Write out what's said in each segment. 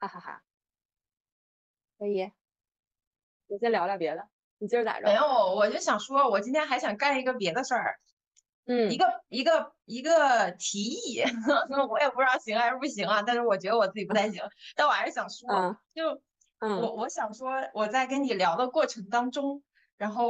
哈哈哈。可以，你先聊聊别的。你今儿咋着？没有，我就想说，我今天还想干一个别的事儿。嗯，一个一个一个提议，我也不知道行还是不行啊。但是我觉得我自己不太行，但我还是想说，就我我想说，我在跟你聊的过程当中，然后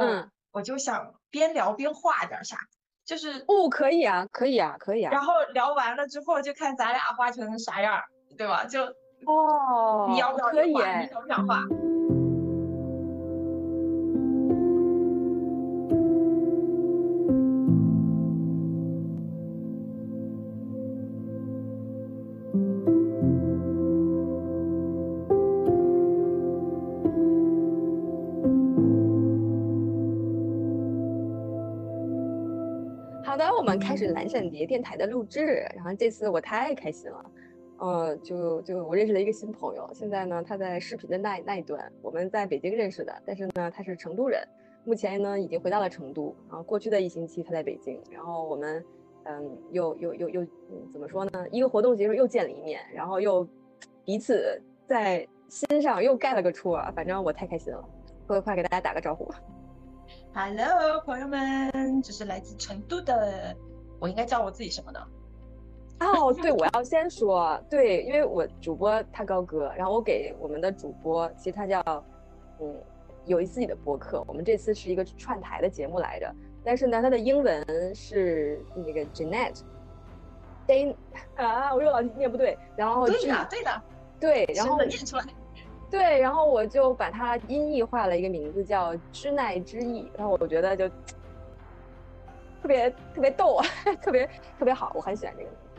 我就想边聊边画点啥，就是哦，可以啊，可以啊，可以啊。然后聊完了之后，就看咱俩画成啥样，对吧？就哦，你要不要可以？你想不想画？我们开始蓝闪蝶电台的录制，然后这次我太开心了，呃，就就我认识了一个新朋友，现在呢他在视频的那那一端，我们在北京认识的，但是呢他是成都人，目前呢已经回到了成都，然后过去的一星期他在北京，然后我们嗯又又又又怎么说呢？一个活动结束又见了一面，然后又彼此在心上又盖了个戳，反正我太开心了，快快给大家打个招呼。Hello，朋友们，这是来自成都的，我应该叫我自己什么呢？哦，对，我要先说，对，因为我主播他高哥，然后我给我们的主播，其实他叫，嗯，有一自己的博客，我们这次是一个串台的节目来着，但是呢，他的英文是那个 Janet，Jan 啊，我又老念不对，然后对的，对的，对，然后念出来。对，然后我就把它音译化了一个名字叫知奈之意，然后我觉得就 特别特别逗，特别特别好，我很喜欢这个名字，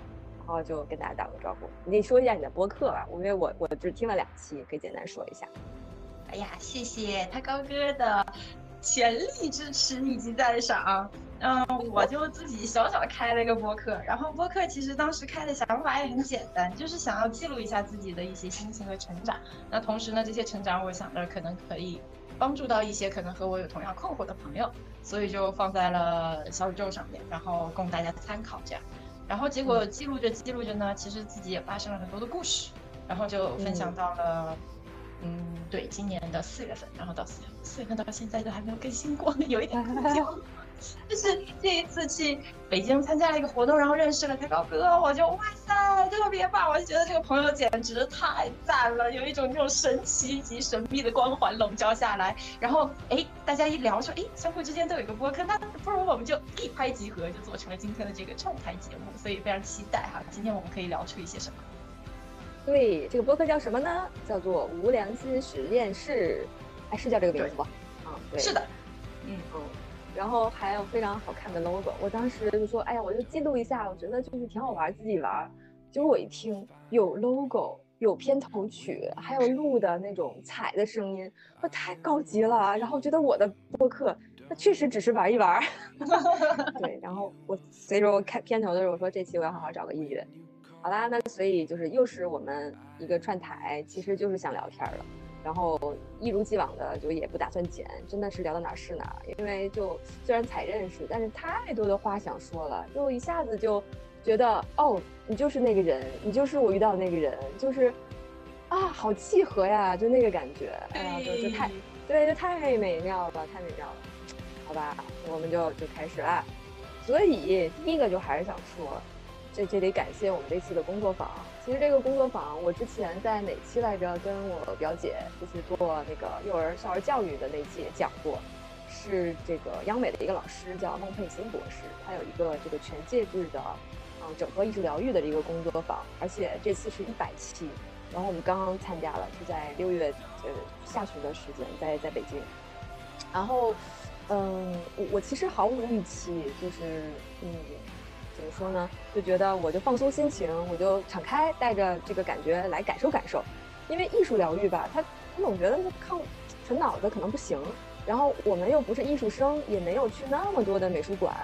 然后就跟大家打个招呼。你说一下你的播客吧，因为我我只听了两期，可以简单说一下。哎呀，谢谢他高哥的全力支持以及赞赏。嗯，我就自己小小开了一个播客，然后播客其实当时开的想法也很简单，就是想要记录一下自己的一些心情和成长。那同时呢，这些成长我想着可能可以帮助到一些可能和我有同样困惑的朋友，所以就放在了小宇宙上面，然后供大家参考这样。然后结果记录着记录着呢，其实自己也发生了很多的故事，然后就分享到了，嗯，对，今年的四月份，然后到四月四月份到现在都还没有更新过，有一点可惜。就是这一次去北京参加了一个活动，然后认识了他高哥，我就哇塞，特别棒！我就觉得这个朋友简直太赞了，有一种这种神奇及神秘的光环笼罩下来。然后哎，大家一聊说，哎，相互之间都有一个播客，那不如我们就一拍即合，就做成了今天的这个串台节目。所以非常期待哈，今天我们可以聊出一些什么？对，这个播客叫什么呢？叫做无良心实验室，哎，是叫这个名字吧？啊，对，是的，嗯嗯。然后还有非常好看的 logo，我当时就说，哎呀，我就记录一下，我觉得就是挺好玩，自己玩。结果我一听，有 logo，有片头曲，还有录的那种彩的声音，我太高级了。然后觉得我的播客，那确实只是玩一玩。对，然后我所以我看片头的时候，我说这期我要好好找个音乐。好啦，那所以就是又是我们一个串台，其实就是想聊天了。然后一如既往的就也不打算剪，真的是聊到哪是哪，因为就虽然才认识，但是太多的话想说了，就一下子就觉得哦，你就是那个人，你就是我遇到的那个人，就是啊，好契合呀，就那个感觉，哎呀，就就太对，就太美妙了，太美妙了，好吧，我们就就开始了。所以第一个就还是想说，这这得感谢我们这次的工作坊。其实这个工作坊，我之前在哪期来着？跟我表姐就是做那个幼儿少儿教育的那期也讲过，是这个央美的一个老师叫孟佩欣博士，他有一个这个全介质的，嗯，整合艺术疗愈的这个工作坊，而且这次是一百期，然后我们刚刚参加了，是在六月呃下旬的时间，在在北京，然后，嗯，我我其实毫无预期，就是嗯。怎么说呢？就觉得我就放松心情，我就敞开，带着这个感觉来感受感受。因为艺术疗愈吧，他他总觉得靠纯脑子可能不行。然后我们又不是艺术生，也没有去那么多的美术馆，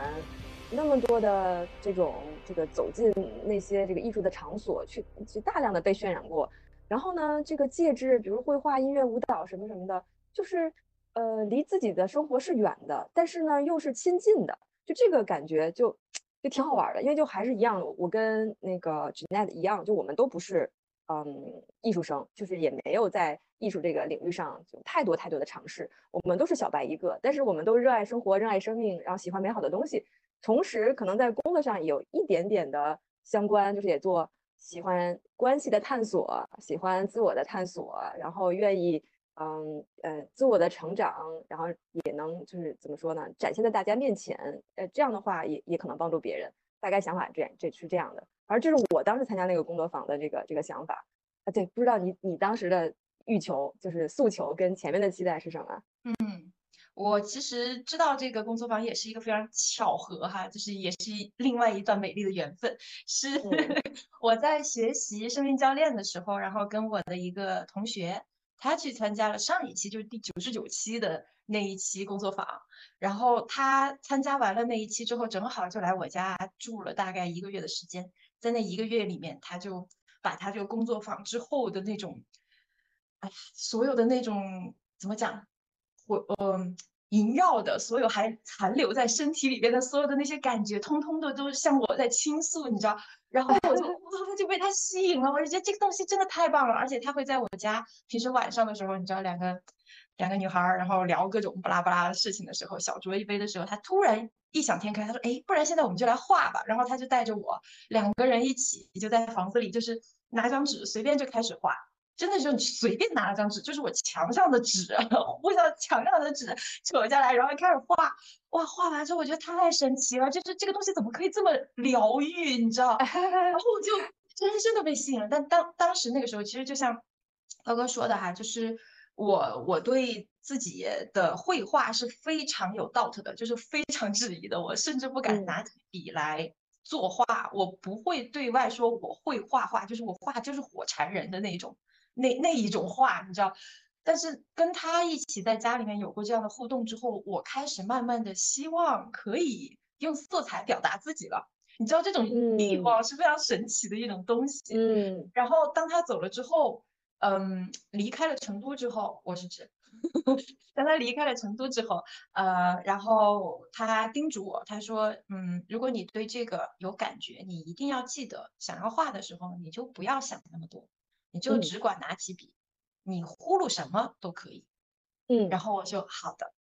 那么多的这种这个走进那些这个艺术的场所去去大量的被渲染过。然后呢，这个介质，比如绘画、音乐、舞蹈什么什么的，就是呃离自己的生活是远的，但是呢又是亲近的，就这个感觉就。挺好玩的，因为就还是一样，我跟那个 Janet 一样，就我们都不是嗯艺术生，就是也没有在艺术这个领域上就太多太多的尝试。我们都是小白一个，但是我们都热爱生活，热爱生命，然后喜欢美好的东西，同时可能在工作上有一点点的相关，就是也做喜欢关系的探索，喜欢自我的探索，然后愿意。嗯呃，自我的成长，然后也能就是怎么说呢，展现在大家面前。呃，这样的话也也可能帮助别人。大概想法这样，这是这样的。而这是我当时参加那个工作坊的这个这个想法。啊，对，不知道你你当时的欲求就是诉求跟前面的期待是什么？嗯，我其实知道这个工作坊也是一个非常巧合哈，就是也是另外一段美丽的缘分。是 我在学习生命教练的时候，然后跟我的一个同学。他去参加了上一期，就是第九十九期的那一期工作坊，然后他参加完了那一期之后，正好就来我家住了大概一个月的时间。在那一个月里面，他就把他这个工作坊之后的那种，哎，所有的那种怎么讲，我嗯。萦绕的所有还残留在身体里边的所有的那些感觉，通通的都向我在倾诉，你知道？然后我就我就被他吸引了，我就觉得这个东西真的太棒了。而且他会在我家平时晚上的时候，你知道，两个两个女孩儿，然后聊各种巴拉巴拉的事情的时候，小酌一杯的时候，他突然异想天开，他说：“哎，不然现在我们就来画吧。”然后他就带着我两个人一起就在房子里，就是拿张纸随便就开始画。真的是你随便拿了张纸，就是我墙上的纸，互相墙上的纸扯下来，然后开始画。哇，画完之后我觉得太神奇了，就是这个东西怎么可以这么疗愈，你知道？然后我就深深的被吸引了。但当当时那个时候，其实就像高哥说的哈，就是我我对自己的绘画是非常有 doubt 的，就是非常质疑的。我甚至不敢拿起笔来作画，我不会对外说我会画画，就是我画就是火柴人的那种。那那一种画，你知道，但是跟他一起在家里面有过这样的互动之后，我开始慢慢的希望可以用色彩表达自己了。你知道这种欲望是非常神奇的一种东西。嗯。然后当他走了之后，嗯，离开了成都之后，我是指，当他离开了成都之后，呃，然后他叮嘱我，他说，嗯，如果你对这个有感觉，你一定要记得，想要画的时候，你就不要想那么多。你就只管拿起笔，你呼噜什么都可以。嗯，然后我就好的，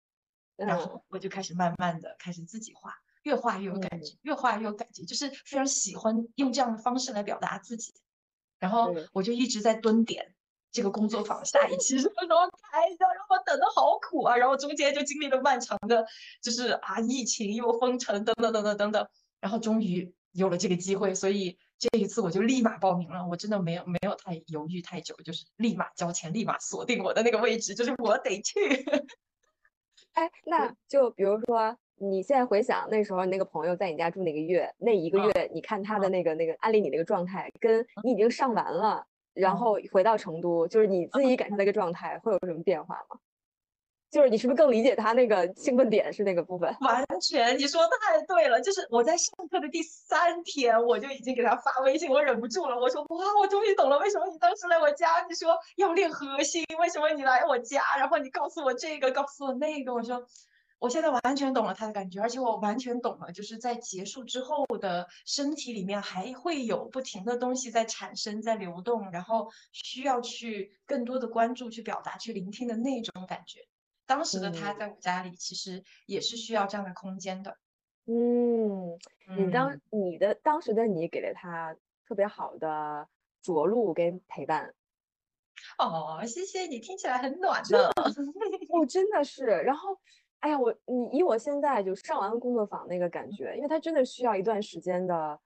然后我就开始慢慢的开始自己画，越画越有感觉，越画越有感觉，就是非常喜欢用这样的方式来表达自己。然后我就一直在蹲点这个工作坊下一期 什么时候开，然后我等的好苦啊，然后中间就经历了漫长的，就是啊疫情又封城等等等等等等，然后终于有了这个机会，所以。这一次我就立马报名了，我真的没有没有太犹豫太久，就是立马交钱，立马锁定我的那个位置，就是我得去。哎，那就比如说你现在回想那时候你那个朋友在你家住那个月，那一个月你看他的那个那个安利你那个状态，跟你已经上完了，然后回到成都，就是你自己感受那个状态会有什么变化吗？就是你是不是更理解他那个兴奋点是那个部分？完全，你说太对了。就是我在上课的第三天，我就已经给他发微信，我忍不住了。我说哇，我终于懂了，为什么你当时来我家，你说要练核心，为什么你来我家，然后你告诉我这个，告诉我那个。我说我现在完全懂了他的感觉，而且我完全懂了，就是在结束之后的身体里面还会有不停的东西在产生，在流动，然后需要去更多的关注、去表达、去聆听的那种感觉。当时的他在我家里，其实也是需要这样的空间的。嗯，你当你的当时的你给了他特别好的着陆跟陪伴。哦，谢谢你，听起来很暖的。我真的是，然后，哎呀，我你以我现在就上完工作坊那个感觉，因为他真的需要一段时间的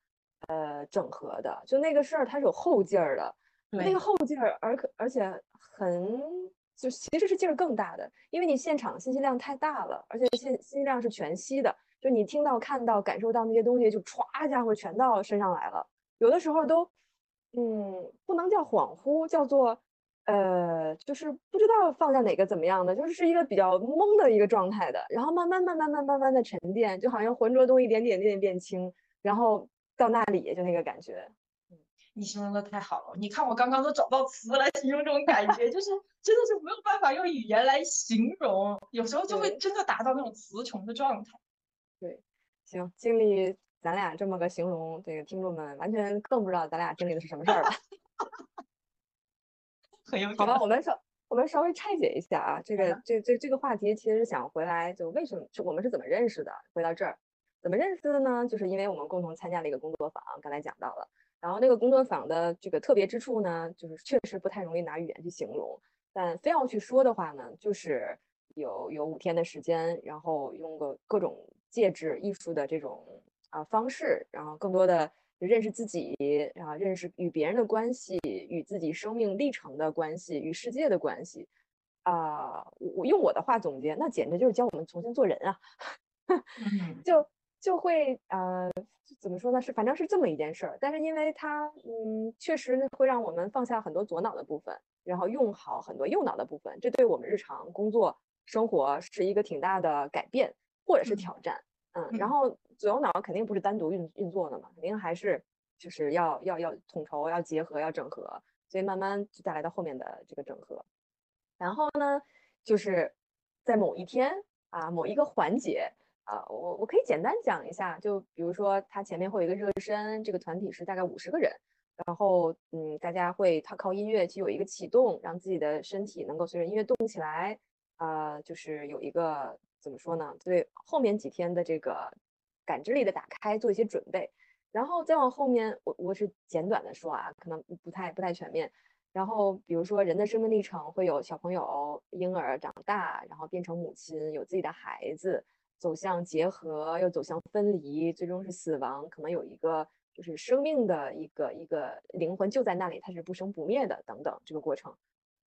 呃整合的，就那个事儿它是有后劲儿的，那个后劲儿，而可而且很。就其实是劲儿更大的，因为你现场信息量太大了，而且信信息量是全息的，就你听到、看到、感受到那些东西，就歘家伙全到身上来了。有的时候都，嗯，不能叫恍惚，叫做，呃，就是不知道放在哪个怎么样的，就是是一个比较懵的一个状态的。然后慢慢、慢慢、慢慢、慢的沉淀，就好像浑浊东西一点点、点点变轻，然后到那里就那个感觉。你形容的太好了，你看我刚刚都找到词来形容这种感觉，就是真的是没有办法用语言来形容，有时候就会真的达到那种词穷的状态。对，行，经历咱俩这么个形容，这个听众们完全更不知道咱俩经历的是什么事儿了。很有好吧，我们稍我们稍微拆解一下啊，这个嗯这这这个话题其实是想回来，就为什么是我们是怎么认识的？回到这儿，怎么认识的呢？就是因为我们共同参加了一个工作坊，刚才讲到了。然后那个工作坊的这个特别之处呢，就是确实不太容易拿语言去形容，但非要去说的话呢，就是有有五天的时间，然后用个各种介质艺术的这种啊方式，然后更多的认识自己，然后认识与别人的关系，与自己生命历程的关系，与世界的关系。啊、我我用我的话总结，那简直就是教我们重新做人啊！嗯 就就会呃，怎么说呢？是反正是这么一件事儿，但是因为它嗯，确实会让我们放下很多左脑的部分，然后用好很多右脑的部分，这对我们日常工作生活是一个挺大的改变或者是嗯挑战。嗯，嗯然后左右脑肯定不是单独运运作的嘛，肯定还是就是要要要统筹、要结合、要整合，所以慢慢就带来到后面的这个整合。然后呢，就是在某一天啊，某一个环节啊，我我可以简单讲一下，就比如说它前面会有一个热身，这个团体是大概五十个人，然后嗯，大家会靠靠音乐去有一个启动，让自己的身体能够随着音乐动起来，啊，就是有一个怎么说呢？对后面几天的这个感知力的打开做一些准备，然后再往后面，我我是简短的说啊，可能不太不太全面。然后比如说人的生命历程会有小朋友、婴儿长大，然后变成母亲，有自己的孩子，走向结合，又走向分离，最终是死亡，可能有一个就是生命的一个一个灵魂就在那里，它是不生不灭的等等这个过程。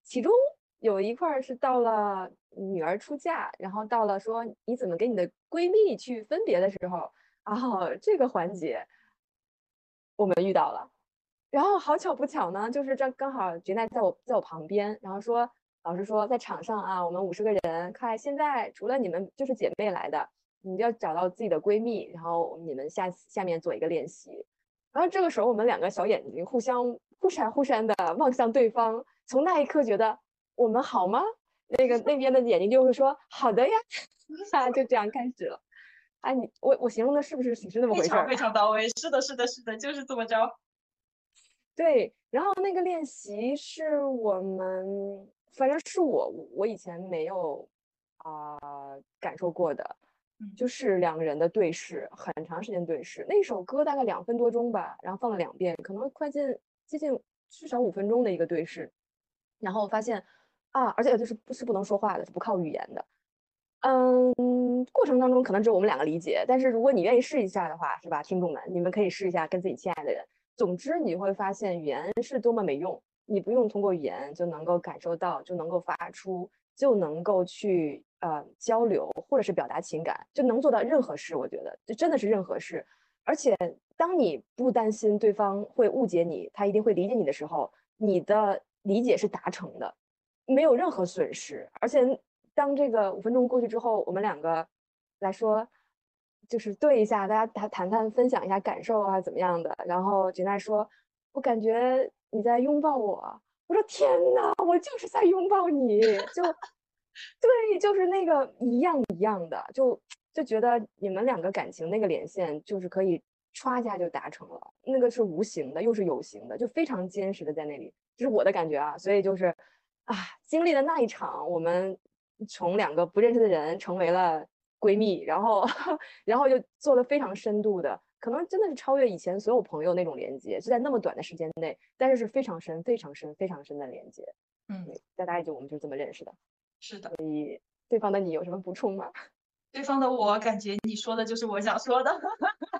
其中有一块是到了女儿出嫁，然后到了说你怎么跟你的闺蜜去分别的时候，啊，这个环节我们遇到了。然后好巧不巧呢，就是这刚好杰奈在我在我旁边，然后说老师说在场上啊，我们五十个人，看现在除了你们就是姐妹来的，你就要找到自己的闺蜜，然后你们下下面做一个练习。然后这个时候我们两个小眼睛互相忽闪忽闪的望向对方，从那一刻觉得我们好吗？那个那边的眼睛就会说好的呀，啊就这样开始了。哎，你我我形容的是不是是那么回事儿？非常非常到位，是的，是的，是的，就是这么着。对，然后那个练习是我们，反正是我我以前没有啊、感受过的，嗯就是两个人的对视，很长时间对视。那首歌大概两分多钟吧，然后放了两遍，可能快近接近至少五分钟的一个对视，然后发现啊，而且就是不是不能说话的，是不靠语言的。嗯，过程当中可能只有我们两个理解，但是如果你愿意试一下的话，是吧，听众们，你们可以试一下跟自己亲爱的人。总之，你会发现语言是多么没用，你不用通过语言就能够感受到，就能够发出，就能够去呃交流或者是表达情感，就能做到任何事。我觉得就真的是任何事。而且，当你不担心对方会误解你，他一定会理解你的时候，你的理解是达成的，没有任何损失。而且，当这个五分钟过去之后，我们两个来说。就是对一下，大家谈谈谈，分享一下感受啊，怎么样的？然后吉奈说：“我感觉你在拥抱我。”我说：“天呐，我就是在拥抱你！”就对，就是那个一样一样的，就就觉得你们两个感情那个连线，就是可以歘一下就达成了。那个是无形的，又是有形的，就非常坚实的在那里，这是我的感觉啊。所以就是啊，经历了那一场，我们从两个不认识的人成为了。闺蜜，然后，然后就做了非常深度的，可能真的是超越以前所有朋友那种连接，就在那么短的时间内，但是是非常深、非常深、非常深的连接。嗯，大概就我们就这么认识的。是的。所以，对方的你有什么补充吗？对方的我感觉你说的就是我想说的，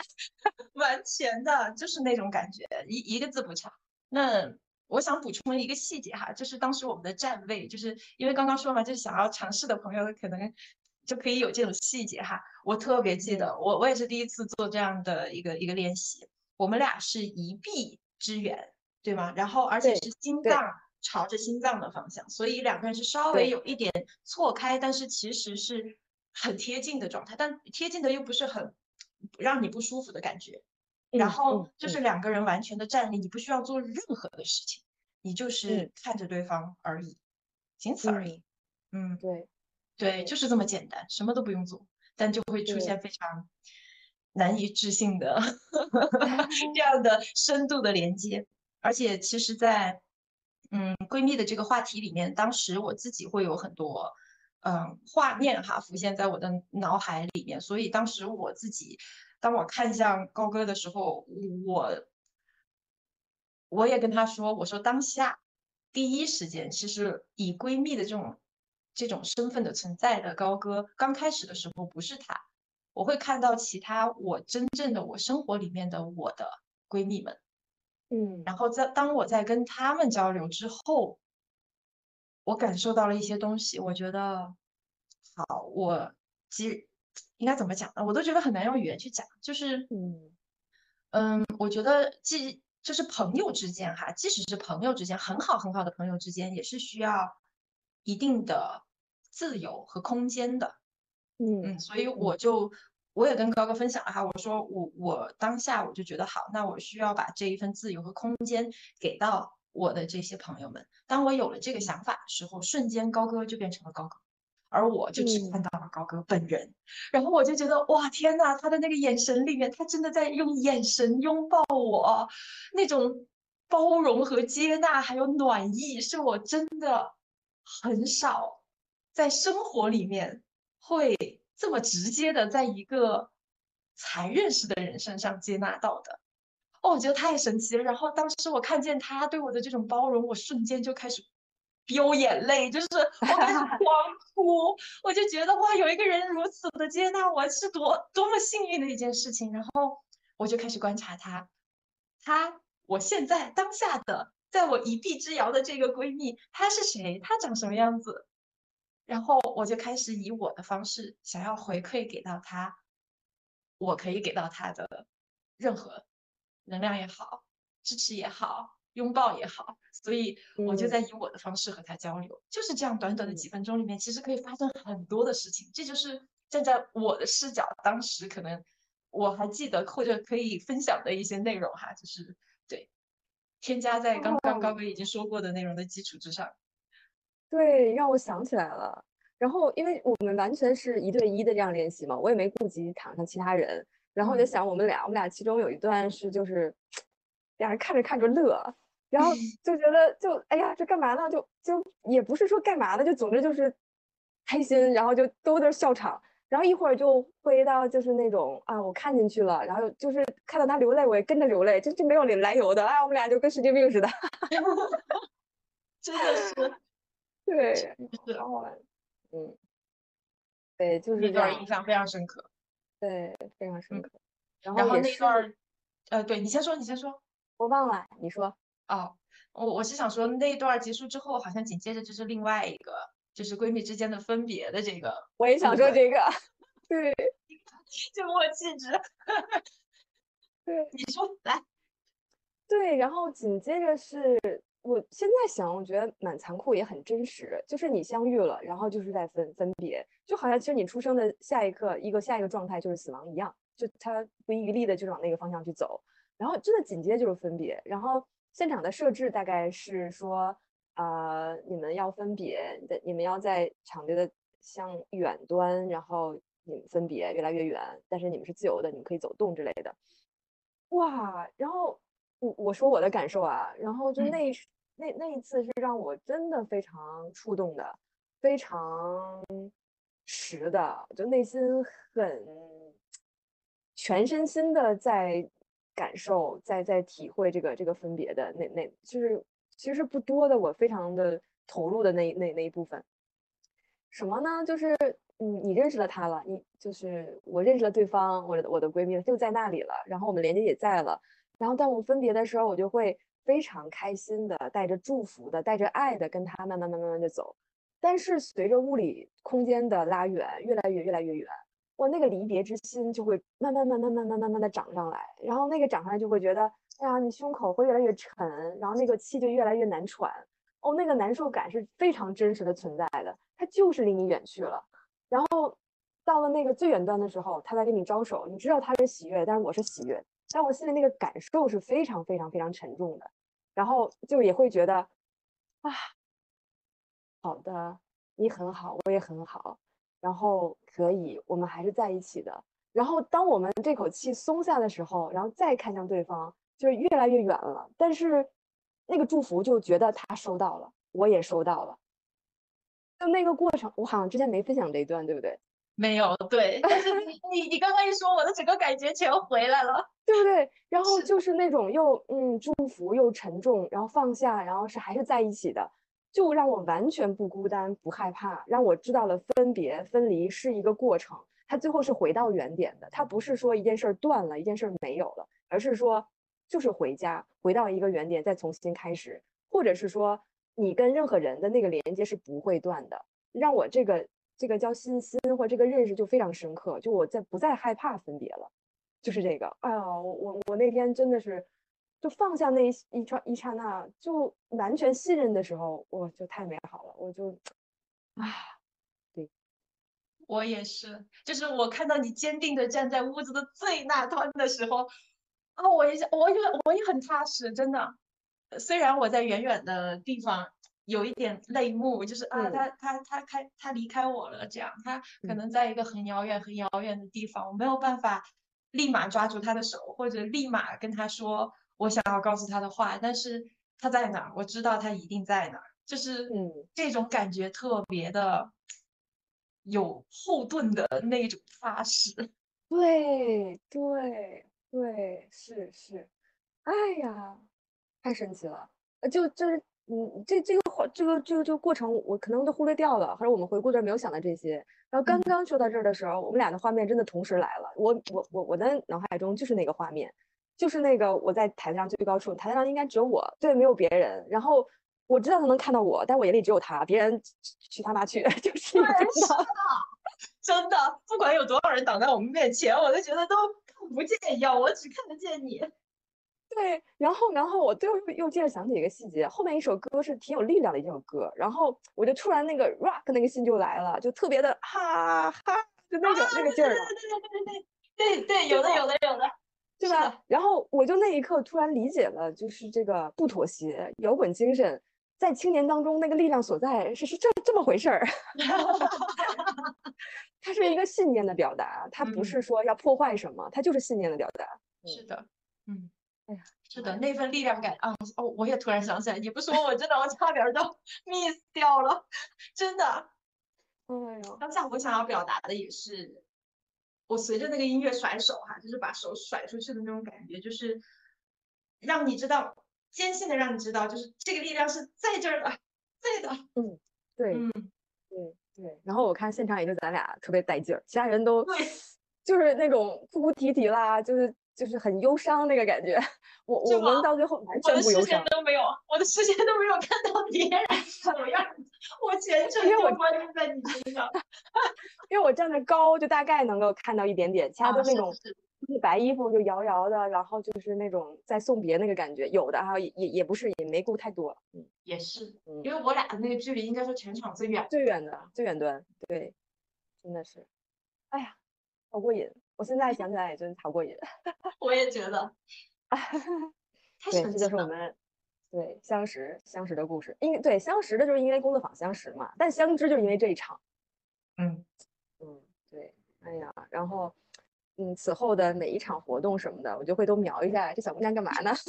完全的就是那种感觉，一一个字不差。那我想补充一个细节哈，就是当时我们的站位，就是因为刚刚说嘛，就是想要尝试的朋友可能。就可以有这种细节哈，我特别记得，我我也是第一次做这样的一个一个练习，我们俩是一臂之远，对吗？然后而且是心脏朝着心脏的方向，所以两个人是稍微有一点错开，但是其实是很贴近的状态，但贴近的又不是很让你不舒服的感觉。然后就是两个人完全的站立，你不需要做任何的事情，你就是看着对方而已，仅此而已。嗯，对。对，就是这么简单，什么都不用做，但就会出现非常难以置信的 这 样的深度的连接。而且，其实在，嗯闺蜜的这个话题里面，当时我自己会有很多嗯画面哈浮现在我的脑海里面，所以当时我自己当我看向高歌的时候，我我也跟他说，我说当下第一时间，其实以闺蜜的这种这种身份的存在的高歌，刚开始的时候不是他，我会看到其他我真正的我生活里面的我的闺蜜们。嗯，然后在当我在跟他们交流之后，我感受到了一些东西。我觉得，好，我其实应该怎么讲呢？我都觉得很难用语言去讲。就是，嗯嗯，我觉得即就是朋友之间哈，即使是朋友之间，很好很好的朋友之间，也是需要一定的自由和空间的。嗯嗯，所以我就。我也跟高哥分享了哈，我说我我当下我就觉得好，那我需要把这一份自由和空间给到我的这些朋友们。当我有了这个想法的时候，瞬间高哥就变成了高哥，而我就只看到了高哥本人。然后我就觉得哇天呐，他的那个眼神里面，他真的在用眼神拥抱我，那种包容和接纳还有暖意，是我真的很少在生活里面会。这么直接的，在一个才认识的人身上接纳到的，哦，我觉得太神奇了。然后当时我看见他对我的这种包容，我瞬间就开始飙眼泪，就是我开始 狂哭。我就觉得哇，有一个人如此的接纳我，是多多么幸运的一件事情。然后我就开始观察他，他我现在当下的，在我一臂之遥的这个闺蜜，她是谁？她长什么样子？然后我就开始以我的方式想要回馈给到她，我可以给到她的任何能量也好，支持也好，拥抱也好，所以我就在以我的方式和她交流。就是这样，短短的几分钟里面，其实可以发生很多的事情。这就是站在我的视角，当时可能我还记得或者可以分享的一些内容哈，就是对，添加在刚刚高哥已经说过的内容的基础之上。对，让我想起来了。然后，因为我们完全是一对一的这样练习嘛，我也没顾及场上其他人。然后我就想，我们俩，我们俩其中有一段是就是，俩人看着看着乐，然后 就觉得就哎呀，这干嘛呢？就就也不是说干嘛呢，就总之就是开心，然后就都在笑场。然后一会儿就回到就是那种啊，我看进去了，然后就是看到他流泪，我也跟着流泪，就就没有来由的，哎，我们俩就跟神经病似的，真的是。对，是哦，嗯，对，就是那段印象非常深刻，对，非常深刻。然后那段，呃，对你先说，你先说，我忘了，你说。哦，我我是想说，那段结束之后，好像紧接着就是另外一个，就是闺蜜之间的分别的这个。我也想说这个，对，就默契值。对，你说来。对，然后紧接着是。我现在想，我觉得蛮残酷，也很真实。就是你相遇了，然后就是在分分别，就好像其实你出生的下一刻，一个下一个状态就是死亡一样，就它不遗余力的就往那个方向去走。然后真的紧接着就是分别。然后现场的设置大概是说，呃，你们要分别，你们要在场地的向远端，然后你们分别越来越远，但是你们是自由的，你们可以走动之类的。哇，然后我我说我的感受啊，然后就那。那那一次是让我真的非常触动的，非常实的，就内心很全身心的在感受，在在体会这个这个分别的那那，就是其实不多的，我非常的投入的那那那一部分。什么呢？就是你你认识了他了，你就是我认识了对方，我的我的闺蜜就在那里了，然后我们连接也在了，然后当我分别的时候，我就会。非常开心的，带着祝福的，带着爱的，跟他慢慢慢慢慢的走。但是随着物理空间的拉远，越来越越来越远，我那个离别之心就会慢慢慢慢慢慢慢慢的涨上来。然后那个涨上来就会觉得，哎呀，你胸口会越来越沉，然后那个气就越来越难喘。哦，那个难受感是非常真实的存在的，它就是离你远去了。然后到了那个最远端的时候，他在跟你招手，你知道他是喜悦，但是我是喜悦。但我心里那个感受是非常非常非常沉重的，然后就也会觉得，啊，好的，你很好，我也很好，然后可以，我们还是在一起的。然后当我们这口气松下的时候，然后再看向对方，就是越来越远了。但是那个祝福就觉得他收到了，我也收到了。就那个过程，我好像之前没分享这一段，对不对？没有，对。但是你你你刚刚一说，我的整个感觉全回来了，对不对？然后就是那种又嗯祝福又沉重，然后放下，然后是还是在一起的，就让我完全不孤单不害怕，让我知道了分别分离是一个过程，它最后是回到原点的，它不是说一件事儿断了，一件事儿没有了，而是说就是回家，回到一个原点，再重新开始，或者是说你跟任何人的那个连接是不会断的，让我这个。这个叫信心，或这个认识就非常深刻，就我在不再害怕分别了，就是这个。哎呀，我我那天真的是，就放下那一一刹一刹那，就完全信任的时候，我就太美好了，我就啊，对，我也是，就是我看到你坚定的站在屋子的最那端的时候，啊，我也我也我也很踏实，真的，虽然我在远远的地方。有一点泪目，就是啊，他他他开他离开我了，这样。他可能在一个很遥远很遥远的地方，我没有办法立马抓住他的手，或者立马跟他说我想要告诉他的话，但是他在哪儿，我知道他一定在哪儿，就是嗯，这种感觉特别的有后盾的那种踏实。对对对，是是，哎呀，太神奇了，就就是。嗯，这这个话，这个这个这个过程，我可能都忽略掉了，或者我们回顾这没有想到这些。然后刚刚说到这儿的时候，我们俩的画面真的同时来了。我我我我的脑海中就是那个画面，就是那个我在台子上最高处，台子上应该只有我，对，没有别人。然后我知道他能看到我，但我眼里只有他，别人去他妈去，就是真的，真的，不管有多少人挡在我们面前，我都觉得都看不见腰，我只看得见你。对，然后，然后我最后又又接着想起一个细节，后面一首歌是挺有力量的一首歌，然后我就突然那个 rock 那个心就来了，就特别的哈哈，就那种、那个劲儿。对对对对对对对对，有的有的有的。对吧？然后我就那一刻突然理解了，就是这个不妥协、摇滚精神，在青年当中那个力量所在是是这这么回事儿。它是一个信念的表达，它不是说要破坏什么，它就是信念的表达。是的，嗯。哎呀，是的，那份力量感啊！哦，我也突然想起来，你不说我真的，我差点都 miss 掉了，真的。哎呦，当下我想要表达的也是，我随着那个音乐甩手哈，就是把手甩出去的那种感觉，就是让你知道，坚信的让你知道，就是这个力量是在这儿的，在的。嗯，对，嗯，对对。然后我看现场也就咱俩特别带劲儿，其他人都 就是那种哭哭啼啼啦，就是。就是很忧伤那个感觉，我我们到最后完全不忧伤，都没有，我的视线都没有看到别人什么样子，我全程就关注在你身上，因为我站的高，就大概能够看到一点点，其他都那种就是白衣服就摇摇的，然后就是那种在送别那个感觉，有的哈也也不是，也没顾太多，嗯，也是，因为我俩的那个距离应该说全场最远最远的最远端，对，真的是，哎呀，好过瘾。我现在想起来也真的好过瘾，我也觉得，对，这就是我们对相识相识的故事。因为对相识的就是因为工作坊相识嘛，但相知就是因为这一场。嗯嗯，对，哎呀，然后嗯，此后的每一场活动什么的，我就会都瞄一下这小姑娘干嘛呢？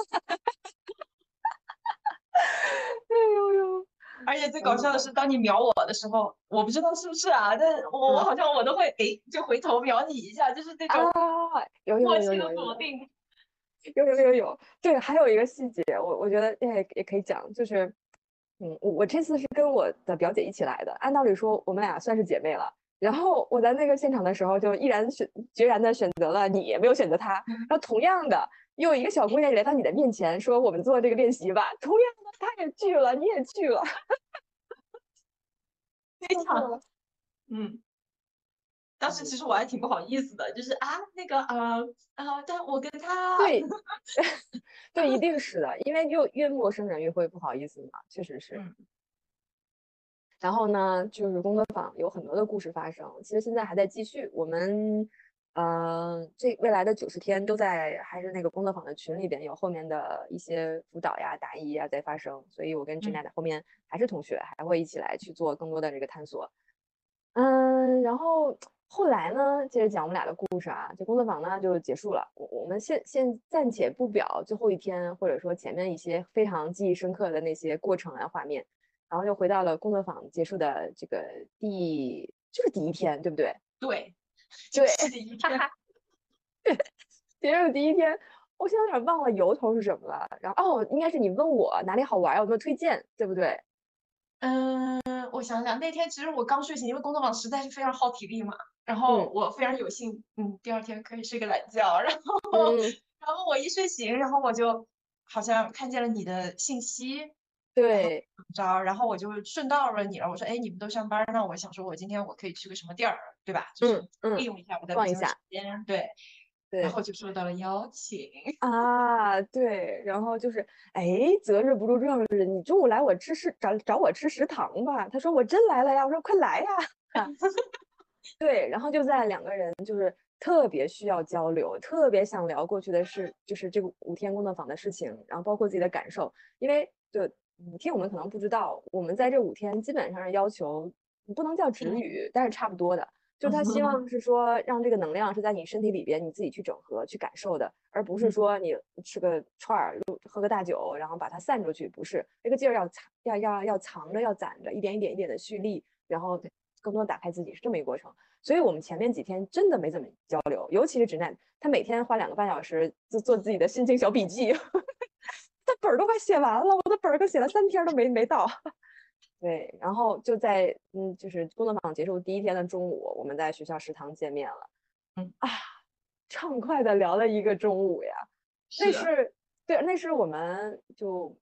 哎呦呦！而且最搞笑的是，当你瞄我的时候，我不知道是不是啊，但我我好像我都会诶，就回头瞄你一下，就是那种默契的锁定。有有有有，对，还有一个细节，我我觉得也也可以讲，就是，嗯，我我这次是跟我的表姐一起来的，按道理说我们俩算是姐妹了。然后我在那个现场的时候，就毅然选决然的选择了你，没有选择他。然后同样的，又有一个小姑娘来到你的面前，说我们做这个练习吧。同样的，她也去了，你也去了。非常，嗯，当时其实我还挺不好意思的，就是啊，那个呃呃，但我跟他对 对，一定是的，因为越越陌生人越会不好意思嘛，确实是。然后呢，就是工作坊有很多的故事发生，其实现在还在继续。我们，呃，这未来的九十天都在还是那个工作坊的群里边有后面的一些辅导呀、答疑呀在发生，所以我跟 Gina 后面还是同学，还会一起来去做更多的这个探索。嗯，然后后来呢，接着讲我们俩的故事啊，这工作坊呢就结束了。我我们现现暂且不表最后一天，或者说前面一些非常记忆深刻的那些过程啊画面，然后又回到了工作坊结束的这个第就是第一天，对不对？对，对，第一天，结束第一天，我现在有点忘了由头是什么了。然后哦，应该是你问我哪里好玩，有没有推荐，对不对？嗯，我想想，那天其实我刚睡醒，因为工作坊实在是非常耗体力嘛。然后我非常有幸，嗯，第二天可以睡个懒觉。然后，然后我一睡醒，然后我就好像看见了你的信息，对，着，然后我就顺道问你了。我说，哎，你们都上班，那我想说，我今天我可以去个什么地儿，对吧？就是利用一下我的逛一下时间，对，对。然后就受到了邀请啊，对，然后就是，哎，择日不如撞日，你中午来我吃食找找我吃食堂吧。他说我真来了呀，我说快来呀。对，然后就在两个人就是特别需要交流，特别想聊过去的事，就是这个五天工作坊的事情，然后包括自己的感受。因为就五天，我们可能不知道，我们在这五天基本上是要求，不能叫止语，但是差不多的。就他希 望是说，让这个能量是在你身体里边，你自己去整合、去感受的，而不是说你吃个串儿、喝个大酒，然后把它散出去。不是，这个劲儿要藏，要要要藏着，要攒着，一点一点一点的蓄力，然后。更多打开自己是这么一个过程，所以我们前面几天真的没怎么交流，尤其是直男，他每天花两个半小时就做自己的心情小笔记，他本儿都快写完了，我的本儿都写了三天都没没到。对，然后就在嗯，就是工作坊结束第一天的中午，我们在学校食堂见面了，嗯啊，畅快的聊了一个中午呀，那是对，那是我们就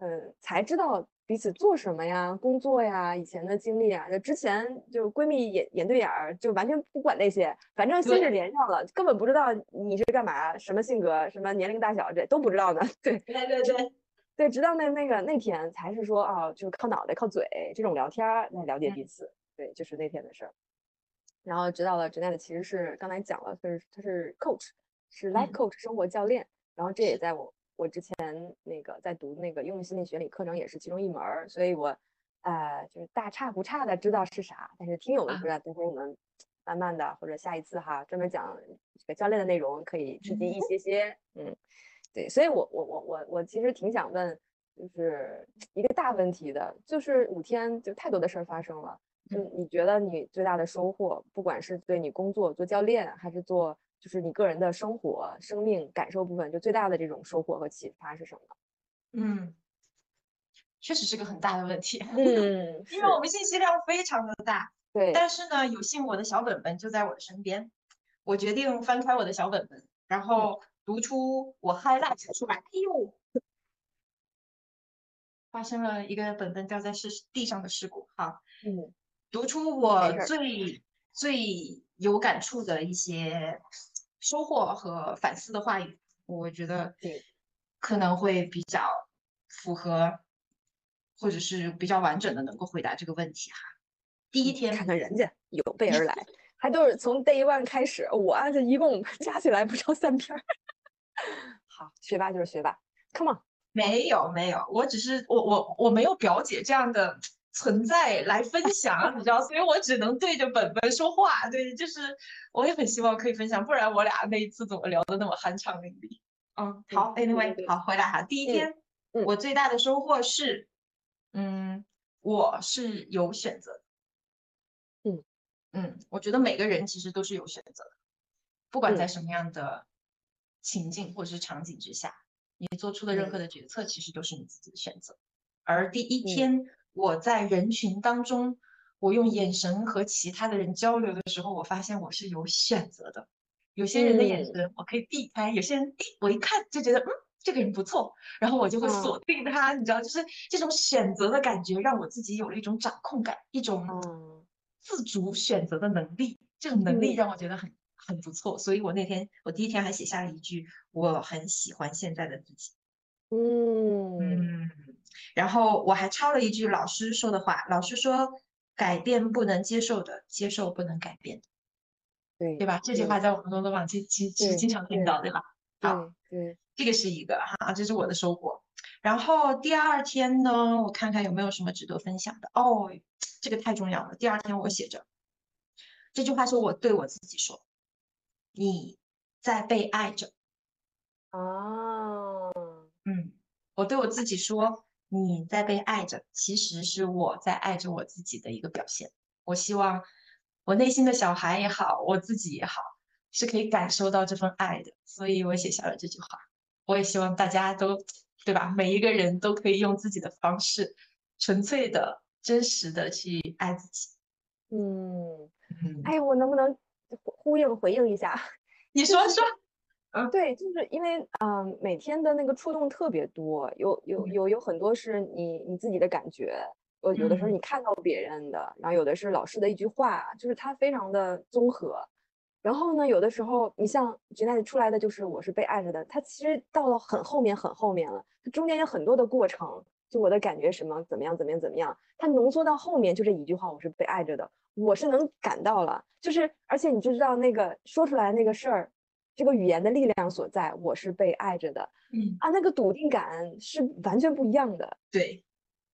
嗯才知道。彼此做什么呀？工作呀，以前的经历啊，就之前就闺蜜眼眼对眼儿，就完全不管那些，反正心是连上了，根本不知道你是干嘛，什么性格，什么年龄大小，这都不知道呢。对 对对对对，直到那那个那天才是说啊，就是靠脑袋靠嘴这种聊天来了解彼此。对，就是那天的事儿。然后知道了 j a n e t 其实是刚才讲了，他是他是 coach，是 life coach 生活教练。然后这也在我。我之前那个在读那个应用心理学里课程也是其中一门儿，所以我，呃，就是大差不差的知道是啥，但是听友们不知道，等会我们慢慢的或者下一次哈，专门讲这个教练的内容可以吃鸡一些些，嗯，对，所以我我我我我其实挺想问，就是一个大问题的，就是五天就太多的事儿发生了，嗯，你觉得你最大的收获，不管是对你工作做教练还是做。就是你个人的生活、生命感受部分，就最大的这种收获和启发是什么？嗯，确实是个很大的问题。嗯，因为我们信息量非常的大。对。但是呢，有幸我的小本本就在我的身边，我决定翻开我的小本本，然后读出我 highlight 出来。哎呦，发生了一个本本掉在事地上的事故。哈，嗯，读出我最最有感触的一些。收获和反思的话语，我觉得对可能会比较符合，或者是比较完整的能够回答这个问题哈。第一天看看人家 有备而来，还都是从 day one 开始，我啊这一共 加起来不超三篇。好，学霸就是学霸，come on。没有没有，我只是我我我没有表姐这样的。存在来分享，你知道，所以我只能对着本本说话。对，就是我也很希望可以分享，不然我俩那一次怎么聊的那么酣畅淋漓？嗯，好，Anyway，好，回来哈。第一天，我最大的收获是，嗯，我是有选择的。嗯嗯，我觉得每个人其实都是有选择的，不管在什么样的情境或者是场景之下，你做出的任何的决策，其实都是你自己的选择。而第一天。我在人群当中，我用眼神和其他的人交流的时候，我发现我是有选择的。有些人的眼神我可以避开，有些人诶，我一看就觉得嗯，这个人不错，然后我就会锁定他。你知道，就是这种选择的感觉，让我自己有了一种掌控感，一种自主选择的能力。这种能力让我觉得很很不错。所以我那天我第一天还写下了一句，我很喜欢现在的自己。嗯嗯。然后我还抄了一句老师说的话，老师说：“改变不能接受的，接受不能改变。”对对吧？这句话在我们工作坊其其其实经常听到，对吧？好，对，这个是一个哈，这是我的收获。然后第二天呢，我看看有没有什么值得分享的哦，这个太重要了。第二天我写着：“这句话是我对我自己说，你在被爱着。哦，嗯，我对我自己说，你在被爱着，其实是我在爱着我自己的一个表现。我希望我内心的小孩也好，我自己也好，是可以感受到这份爱的，所以我写下了这句话。我也希望大家都，对吧？每一个人都可以用自己的方式，纯粹的、真实的去爱自己。嗯，嗯，哎，我能不能呼呼应回应一下？你说说。对，就是因为嗯，每天的那个触动特别多，有有有有很多是你你自己的感觉，有有的时候嗯。你看到别人的，然后有的是老师的一句话，就是它非常的综合。然后呢，有的时候你像 Jeanette 出来的就是我是被爱着的，它其实到了很后面很后面了，它中间有很多的过程，就我的感觉什么怎么样怎么样怎么样，它浓缩到后面就这一句话，我是被爱着的，我是能感到了，就是而且你就知道那个说出来那个事儿，这个语言的力量所在，我是被爱着的。嗯，啊，那个笃定感是完全不一样的，对，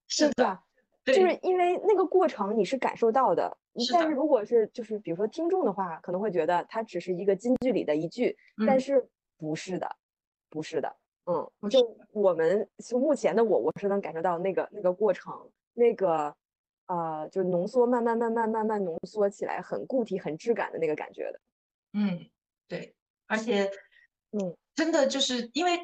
是的，就是因为那个过程你是感受到的，是的但是如果是就是比如说听众的话，可能会觉得它只是一个金句里的一句，但嗯。是不是的，不是的，嗯，就我们就目前的我，我是能感受到那个那个过程，那个呃，就浓缩，慢慢慢慢慢慢浓缩起来，很固体、很质感的那个感觉的，嗯，对，而且，嗯，真的就是因为，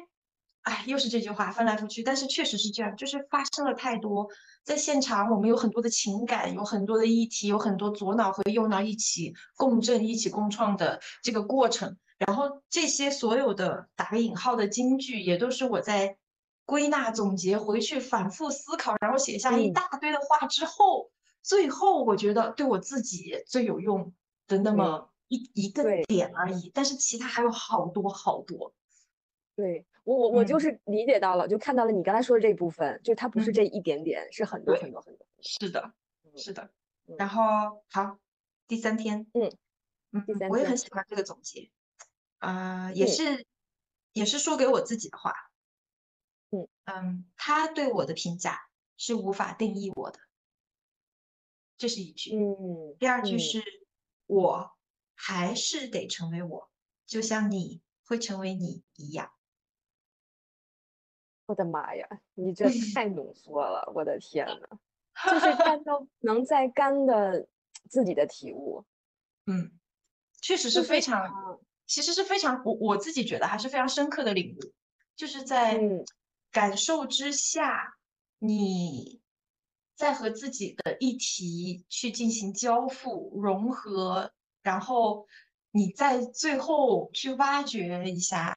哎，又是这句话翻来覆去，但是确实是这样，就是发生了太多，在现场我们有很多的情感，有很多的议题，有很多左脑和右脑一起共振、一起共创的这个过程，然后这些所有的打个引号的金句，也都是我在归纳总结回去反复思考，然后写下一嗯。大堆的话之后，最后我觉得对我自己最有用的那对么一一个点而已，但是其他还有好多好多。对我我我就嗯。是理解到了，就看到了你刚才说的这部分，就它不是嗯。这一点点，是很多很多很多，是的，嗯是的。嗯。然。后好，第三天，嗯。嗯，第三我也很喜欢这个总结，啊、也嗯。是也是说给我自己的话，嗯。嗯，他对我的评价是无法定义我的，这是一句。嗯第二句嗯。是我还是得成为我，就像你会成为你一样。我的妈呀，你这 太浓缩了，我的天呐，就是干到能再干的自己的体悟，嗯，确实是非常，啊其实是非常，我我自己觉得还是非常深刻的领悟，就是在嗯。感受之下，你在和自己的议题去进行交付、融合，然后你在最后去挖掘一下，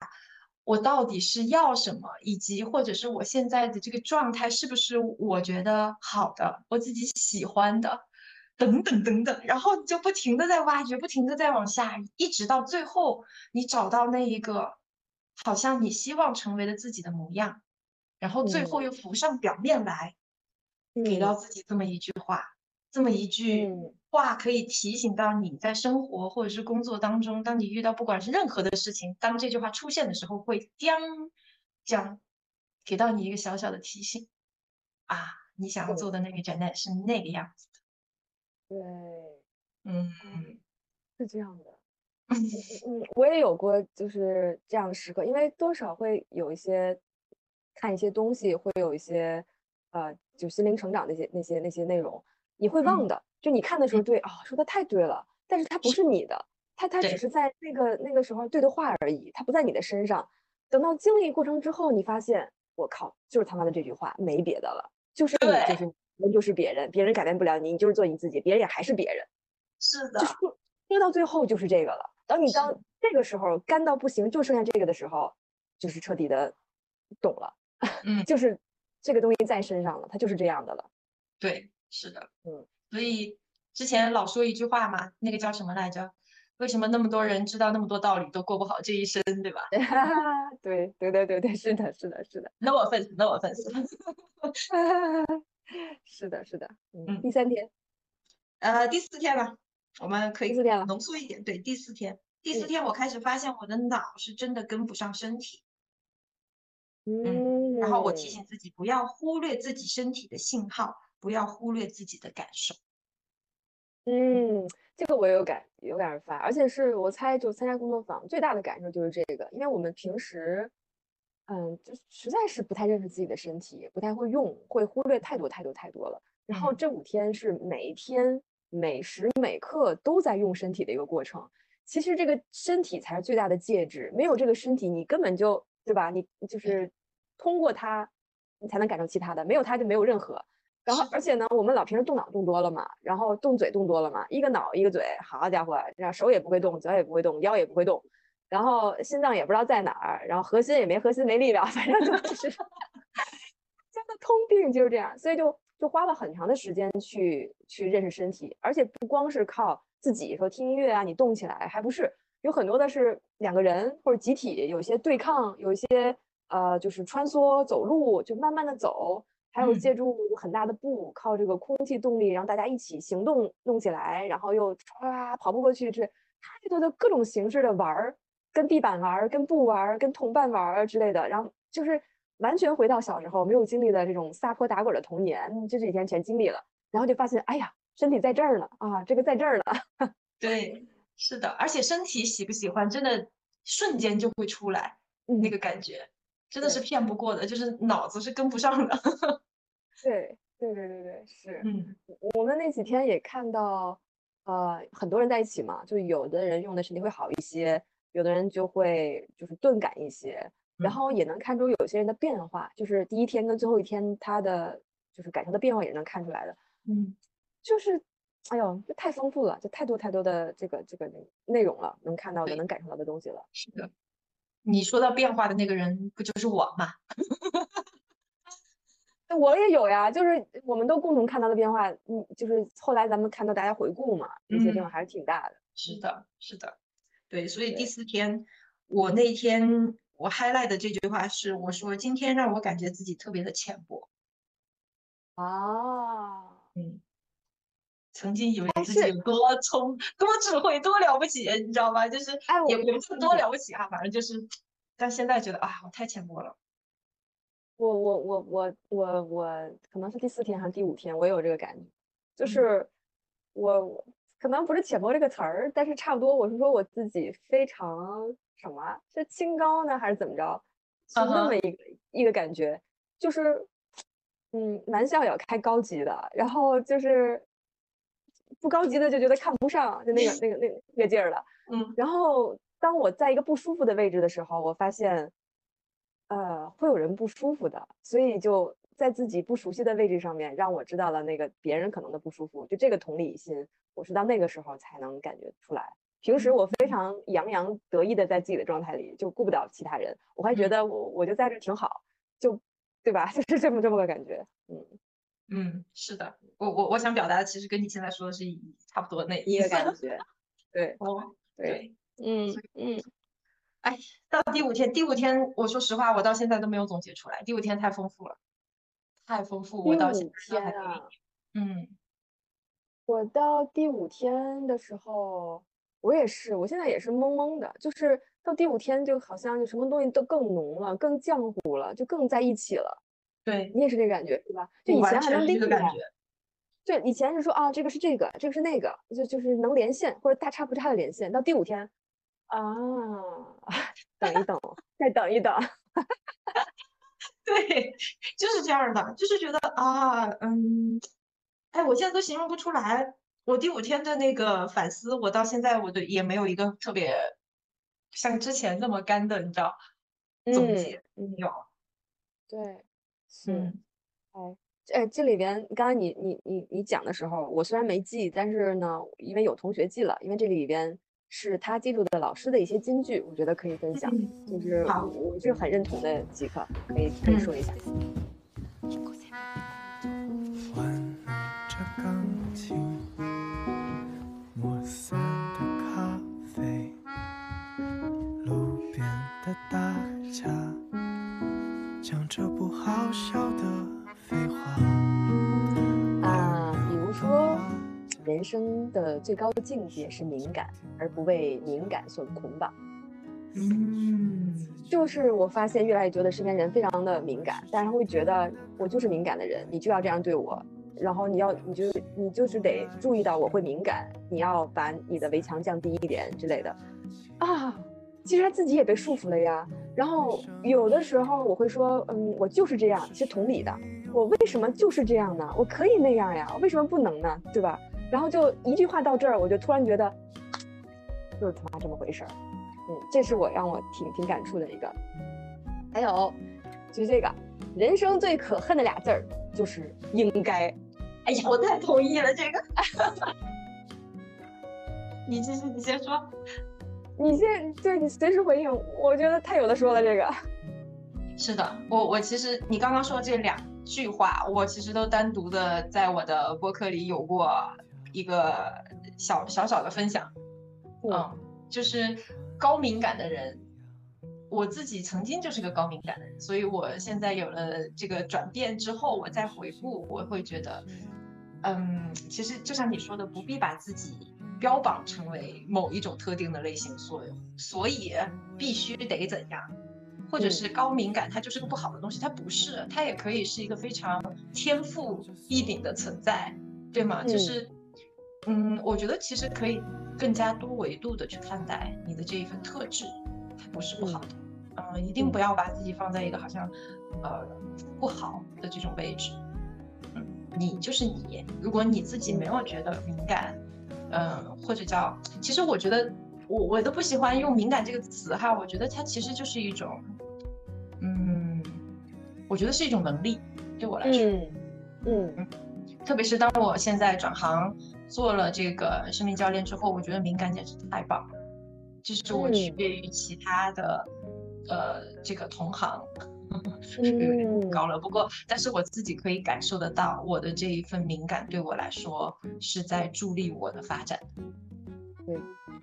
我到底是要什么，以及或者是我现在的这个状态是不是我觉得好的，我自己喜欢的。等等等等，然后你就不停的在挖掘，不停的在往下，一直到最后，你找到那一个好像你希望成为的自己的模样，然后最后嗯。又浮上表面来，给到嗯自己这么一句话，这么一句嗯话可以提醒到你在生活或者是工作当中，当你遇到不管是任何的事情，当这句话出现的时候，会将将给到你一个小小的提醒啊，你想要做的那个 Janet 是那个样子的，对，嗯。是这样的。嗯，我也有过就是这样的时刻，因为多少会有一些看一些东西，会有一些呃，就心灵成长那些那些那些内容，你会忘嗯的。就你看的时候，对啊、说的太对了，但是它不是你的，它它只是在那个那个时候对的话而已，它不在你的身上。等到经历过程之后，你发现，我靠，就是他妈的这句话，没别的了，就是你，就是人，就是别人，别人改变不了你，你就是做你自己，别人也还是别人。是的就，说说到最后就是这个了。当你是当这个时候干到不行，就剩下这个的时候，就是彻底的懂了，嗯，就是这个东西在身上了，它就是这样的了。对，是的，嗯，所以之前老说一句话嘛，那个叫什么来着？为什么那么多人知道那么多道理都过不好这一生，对吧 对对对对对，是的，是的，是的，？No offense，No offense。是的，是的。嗯，嗯第三天，呃，第四天吧，我们可以浓缩一点。对，第四天，第四嗯天我开始发现我的脑是真的跟不上身体，嗯，然后我提醒自己不要忽略自己身体的信号，不要忽略自己的感受。嗯，这个我有感有感而发，而且是我猜，就参加工作坊最大的感受就是这个，因为我们平时，嗯，就实在是不太认识自己的身体，不太会用，会忽略太多太多太多了。然后这五天是每一天每时每刻都在用身体的一个过程。其实这个身体才是最大的介质，没有这个身体，你根本就对吧？你就是通过它，你才能感受其他的，没有它就没有任何。然后，而且呢，我们老平时动脑动多了嘛，然后动嘴动多了嘛，一个脑一个嘴，好家伙，然后手也不会动，脚也不会动，腰也不会动，然后心脏也不知道在哪儿，然后核心也没核心没力量，反正就 是真的通病就是这样，所以就就花了很长的时间去去认识身体，而且不光是靠自己说听音乐啊，你动起来，还不是有很多的是两个人或者集体有些对抗，有一些呃就是穿梭走路，就慢慢的走。还有借助很大的布，靠这个空气动力，让大家一起行动弄起来，然后又唰跑不过去，这太多的各种形式的玩儿，跟地板玩儿，跟布玩儿，跟同伴玩儿之类的，然后就是完全回到小时候没有经历的这种撒泼打滚的童年，这几天全经历了，然后就发现，哎呀，身体在这儿呢啊，这个在这儿呢。对，是的，而且身体喜不喜欢，真的瞬间就会出来那个感觉。真的是骗不过的，就是脑子是跟不上的。对对对对对，是。嗯，我们那几天也看到，呃，很多人在一起嘛，就有的人用的身体会好一些，有的人就会就是钝感一些，然后也能看出有些人的变化，就是第一天跟最后一天他的就是感受的变化也能看出来的。嗯，就是，哎呦，这太丰富了，就太多太多的这个这个内容了，能看到的、能感受到的东西了。是的。你说到变化的那个人，不就是我吗？我也有呀，就是我们都共同看到的变化。嗯，就是后来咱们看到大家回顾嘛，那些变化还是挺大的。是的，是的，对。所以第四天，我那天我 highlight 的这句话是，我说今天让我感觉自己特别的浅薄。啊，嗯。曾经以为自己有多聪、多智慧、多了不起，你知道吧？就是也也不是多了不起啊，反正就是，但现在觉得啊，我太浅薄了。我我我我我我可能是第四天还是第五天，我有这个感觉，就是我可能不是浅薄这个词儿，但是差不多，我是说我自己非常什么，是清高呢，还是怎么着？是那么一个一个感觉，就是嗯，玩笑也要开高级的，然后就是。不高级的就觉得看不上，就那个那个那个那个劲儿了。嗯，然后当我在一个不舒服的位置的时候，我发现，呃，会有人不舒服的，所以就在自己不熟悉的位置上面，让我知道了那个别人可能的不舒服。就这个同理心，我是到那个时候才能感觉出来。平时我非常洋洋得意的在自己的状态里，就顾不了其他人，我还觉得我我就在这挺好，就对吧？就是这么这么个感觉。嗯。嗯，是的，我我我想表达的其实跟你现在说的是差不多那一个感觉，对，哦，对，嗯嗯，哎，到第五天，第五天，我说实话，我到现在都没有总结出来，第五天太丰富了，太丰富，我到现在还嗯，我到第五天的时候，我也是，我现在也是懵懵的，就是到第五天就好像就什么东西都更浓了，更浆糊了，就更在一起了。对你也是这个感觉，对吧？就以前还能拎出来，对，以前是说啊，这个是这个，这个是那个，就就是能连线或者大差不差的连线。到第五天，啊，等一等，再等一等，对，就是这样的，就是觉得啊，嗯，哎，我现在都形容不出来，我第五天的那个反思，我到现在我都也没有一个特别像之前那么干的，你知道，总结没有，对。嗯，哎，哎，这里边刚刚你你你你讲的时候，我虽然没记，但是呢，因为有同学记了，因为这里边是他记住的老师的一些金句，我觉得可以分享，就是我是很认同的几个，可以可以说一下。讲生的最高境界是敏感，而不为敏感所捆绑。嗯，就是我发现越来越多的身边人非常的敏感，但是会觉得我就是敏感的人，你就要这样对我，然后你要你就你就是得注意到我会敏感，你要把你的围墙降低一点之类的啊。其实他自己也被束缚了呀。然后有的时候我会说，嗯，我就是这样。是同理的，我为什么就是这样呢？我可以那样呀，为什么不能呢？对吧？然后就一句话到这儿，我就突然觉得，就是他妈这么回事儿。嗯，这是我让我挺挺感触的一个。还有就是这个，人生最可恨的俩字儿就是应该。哎呀，我太同意了这个。你继续，你先说。你先，对你随时回应。我觉得太有的说了，这个。是的，我我其实你刚刚说这两句话，我其实都单独的在我的播客里有过一个小小小的分享。嗯，就是高敏感的人，我自己曾经就是个高敏感的人，所以我现在有了这个转变之后，我再回顾，我会觉得，嗯，其实就像你说的，不必把自己。标榜成为某一种特定的类型，所所以必须得怎样，或者是高敏感，它就是个不好的东西，它不是，它也可以是一个非常天赋异禀的存在，对吗？就是，嗯，我觉得其实可以更加多维度的去看待你的这一份特质，它不是不好的，嗯，一定不要把自己放在一个好像，呃，不好的这种位置，嗯，你就是你，如果你自己没有觉得敏感。嗯，或者叫，其实我觉得我我都不喜欢用敏感这个词哈，我觉得它其实就是一种，嗯，我觉得是一种能力，对我来说，嗯。嗯，特别是当我现在转行做了这个生命教练之后，我觉得敏感简直太棒了，这是我区别于其他的呃这个同行。嗯，高了。不过，但是我自己可以感受得到，我的这一份敏感对我来说是在助力我的发展。对，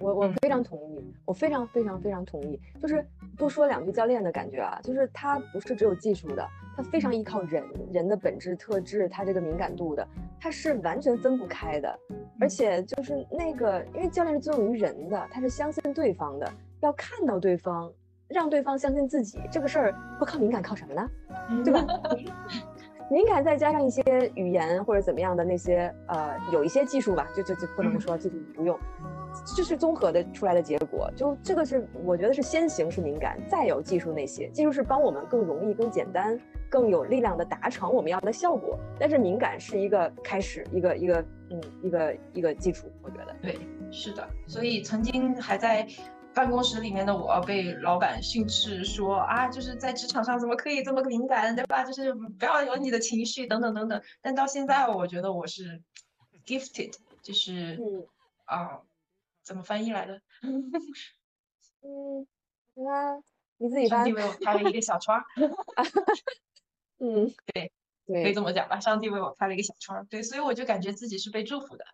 我我非常同意，我非常非常非常同意。就是多说两句教练的感觉啊，就是他不是只有技术的，他非常依靠人人的本质特质，他这个敏感度的，他是完全分不开的。而且就是那个，因为教练是作用于人的，他是相信对方的，要看到对方。让对方相信自己这个事儿不靠敏感，靠什么呢？对吧？敏感再加上一些语言或者怎么样的那些呃，有一些技术吧，就就就不能说技术不用，这是综合的出来的结果。就这个是我觉得是先行是敏感，再有技术那些技术是帮我们更容易、更简单、更有力量的达成我们要的效果。但是敏感是一个开始，一个一个嗯，一个一个基础。我觉得对，是的。所以曾经还在。办公室里面的我被老板训斥说啊，就是在职场上怎么可以这么敏感，对吧？就是不要有你的情绪等等等等。但到现在，我觉得我是 gifted，就是啊，怎么翻译来的？嗯，啊，你自己翻。上帝为我开了一个小窗。嗯，对，对，可以这么讲吧。上帝为我开了一个小窗，对，所以我就感觉自己是被祝福的。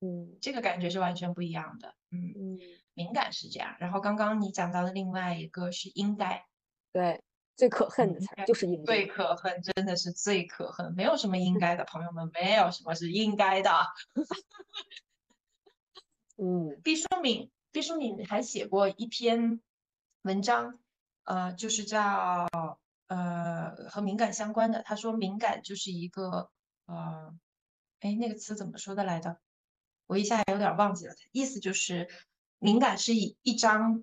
嗯，这个感觉是完全不一样的。嗯嗯。敏感是这样，然后刚刚你讲到的另外一个是应该，对，最可恨的词就是应该，最可恨真的是最可恨，没有什么应该的，朋友们，没有什么是应该的。嗯，毕淑敏，毕淑敏还写过一篇文章，呃，就是叫呃和敏感相关的，他说敏感就是一个呃，哎，那个词怎么说的来着？我一下有点忘记了，意思就是。敏感是一一张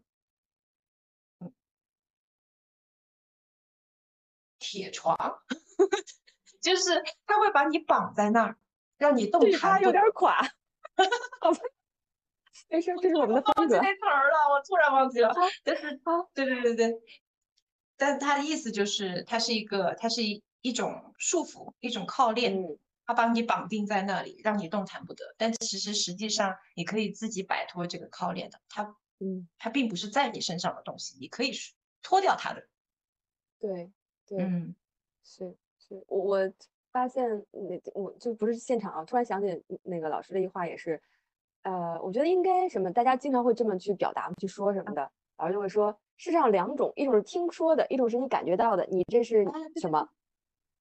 铁床，就是他会把你绑在那儿，让你动弹。有点垮。没事，这是我们的风格。那词儿了，我突然忘记了。但是，对对对对，但他的意思就是，它是一个，它是一一种束缚，一种靠链。它把你绑定在那里，让你动弹不得。但其实实际上，你可以自己摆脱这个靠链的。它，嗯，它并不是在你身上的东西，你可以脱掉它的。对，对，嗯，是是，我我发现那我就不是现场啊，突然想起那个老师的一句话，也是，呃，我觉得应该什么，大家经常会这么去表达、去说什么的。老师就会说，世上两种，一种是听说的，一种是你感觉到的。你这是什么？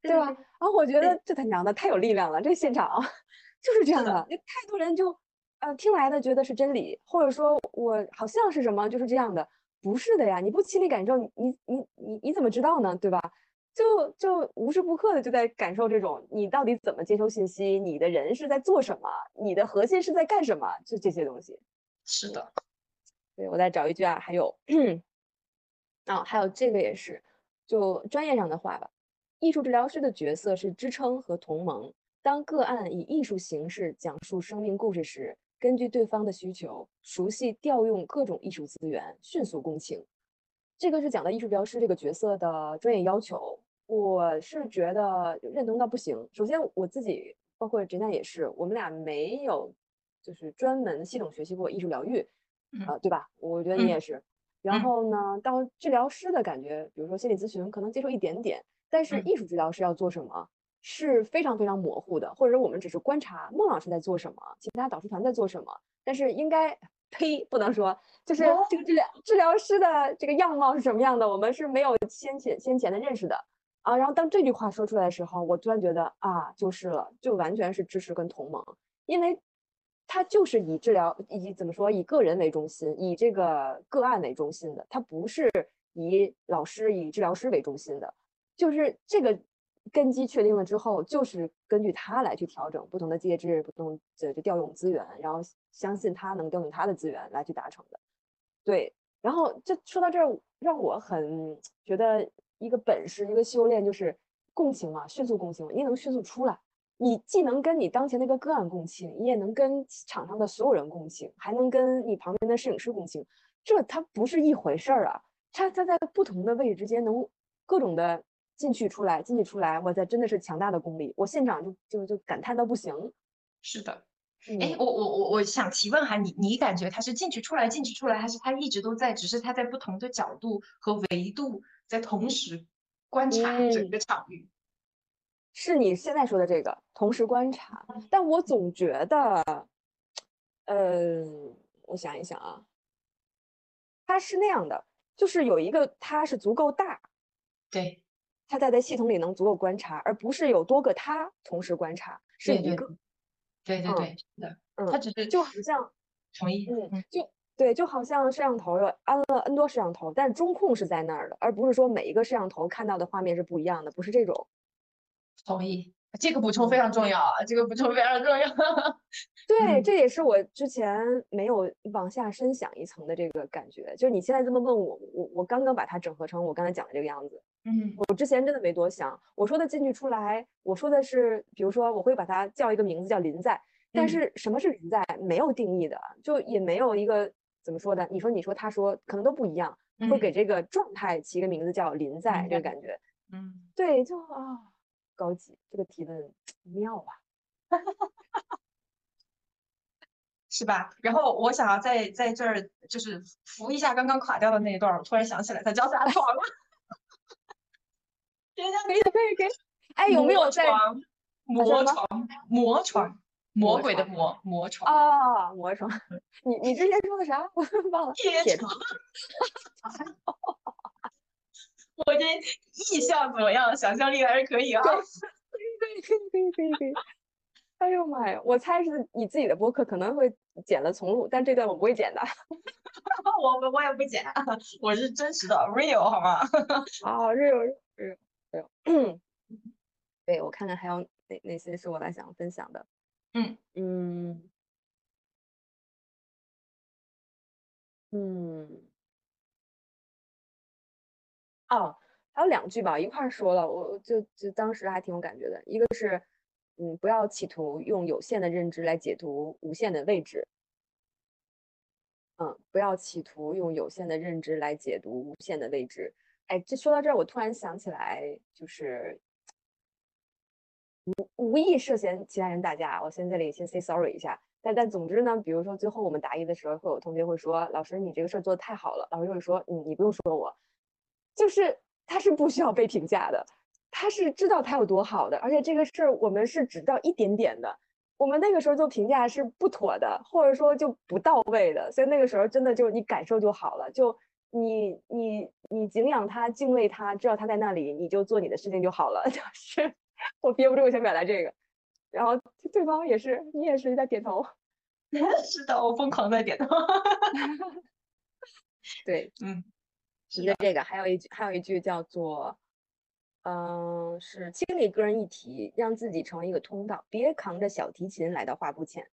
对吧？然后我觉得这他娘的太有力量了，这现场 就是这样的，太多人就呃听来的觉得是真理，或者说我好像是什么就是这样的，不是的呀，你不亲历感受，你你你你你怎么知道呢？对吧？就就无时不刻的就在感受这种你到底怎么接收信息，你的人是在做什么，你的核心是在干什么，就这些东西。是的，对我再找一句啊，还有啊，还有这个也是，就专业上的话吧。艺术治疗师的角色是支撑和同盟。当个案以艺术形式讲述生命故事时，根据对方的需求，熟悉调用各种艺术资源，迅速共情。这个是讲的艺术治疗师这个角色的专业要求。我是觉得认同到不行。首先，我自己包括陈娜也是，我们俩没有就是专门系统学习过艺术疗愈，啊，对吧？我觉得你也是。然后呢，到治疗师的感觉，比如说心理咨询，可能接受一点点。但是艺术治疗师要做什么，是非常非常模糊的，或者我们只是观察孟老师在做什么，其他导师团在做什么。但是应该，呸，不能说，就是这个治疗治疗师的这个样貌是什么样的，我们是没有先前先前的认识的啊。然后当这句话说出来的时候，我突然觉得啊，就是了，就完全是支持跟同盟，因为他就是以治疗以怎么说，以个人为中心，以这个个案为中心的，他不是以老师以治疗师为中心的。就是这个根基确定了之后，就是根据他来去调整不同的介质，不同的就调用资源，然后相信他能调用他的资源来去达成的。对，然后就说到这儿，让我很觉得一个本事，一个修炼就是共情嘛，迅速共情，你也能迅速出来，你既能跟你当前那个个案共情，你也能跟场上的所有人共情，还能跟你旁边的摄影师共情，这它不是一回事儿啊，它它在不同的位置之间能各种的。进去出来，进去出来，我这真的是强大的功力，我现场就就就感叹到不行。是的，哎，我我我我想提问哈，你你感觉他是进去出来，进去出来，还是他一直都在，只是他在不同的角度和维度在同时观察整个场域？是你现在说的这个同时观察，但我总觉得，呃，我想一想啊，他是那样的，就是有一个他是足够大，对。他在在系统里能足够观察，而不是有多个他同时观察，是一个。对对对，是的，嗯，他只是就好像同意，嗯，就对，就好像摄像头安了 N 多摄像头，但是中控是在那儿的，而不是说每一个摄像头看到的画面是不一样的，不是这种。同意。这个补充非常重要啊！这个补充非常重要。对，这也是我之前没有往下深想一层的这个感觉。就是你现在这么问我，我我刚刚把它整合成我刚才讲的这个样子。嗯，我之前真的没多想。我说的进去出来，我说的是，比如说我会把它叫一个名字叫林在，但是什么是林在没有定义的，就也没有一个怎么说的。你说你说他说可能都不一样，会给这个状态起一个名字叫林在这个感觉。嗯，对，就啊。高级，这个提问妙啊，是吧？然后我想要在在这儿就是扶一下刚刚垮掉的那一段，我突然想起来，他叫啥床了？可以可以可以，哎，有没有在魔床？魔床，魔鬼的魔魔床啊，魔床。你你之前说的啥？我忘了。铁床。我这意象怎么样？想象力还是可以啊。可以可以可以可以可以。哎呦妈呀！我猜是你自己的播客可能会剪了重录，但这段我不会剪的。我我也不剪，我是真实的 real 好吗？好 real real 对，我看看还有哪哪些是我来想分享的。嗯嗯嗯。哦，还有两句吧，一块说了，我就就当时还挺有感觉的。一个是，嗯，不要企图用有限的认知来解读无限的位置。嗯，不要企图用有限的认知来解读无限的位置。哎，这说到这儿，我突然想起来，就是无无意涉嫌其他人打架，我先这里先 say sorry 一下。但但总之呢，比如说最后我们答疑的时候，会有同学会说：“老师，你这个事儿做的太好了。”老师就会说：“你，你不用说我。”就是他是不需要被评价的，他是知道他有多好的，而且这个事儿我们是只到一点点的，我们那个时候做评价是不妥的，或者说就不到位的，所以那个时候真的就你感受就好了，就你你你敬仰他，敬畏他，知道他在那里，你就做你的事情就好了。就是我憋不住，我想表达这个，然后对方也是，你也是在点头，是的，我疯狂在点头，对，嗯。一个这个，还有一句，还有一句叫做，嗯，是清理个人议题，让自己成为一个通道，别扛着小提琴来到画布前。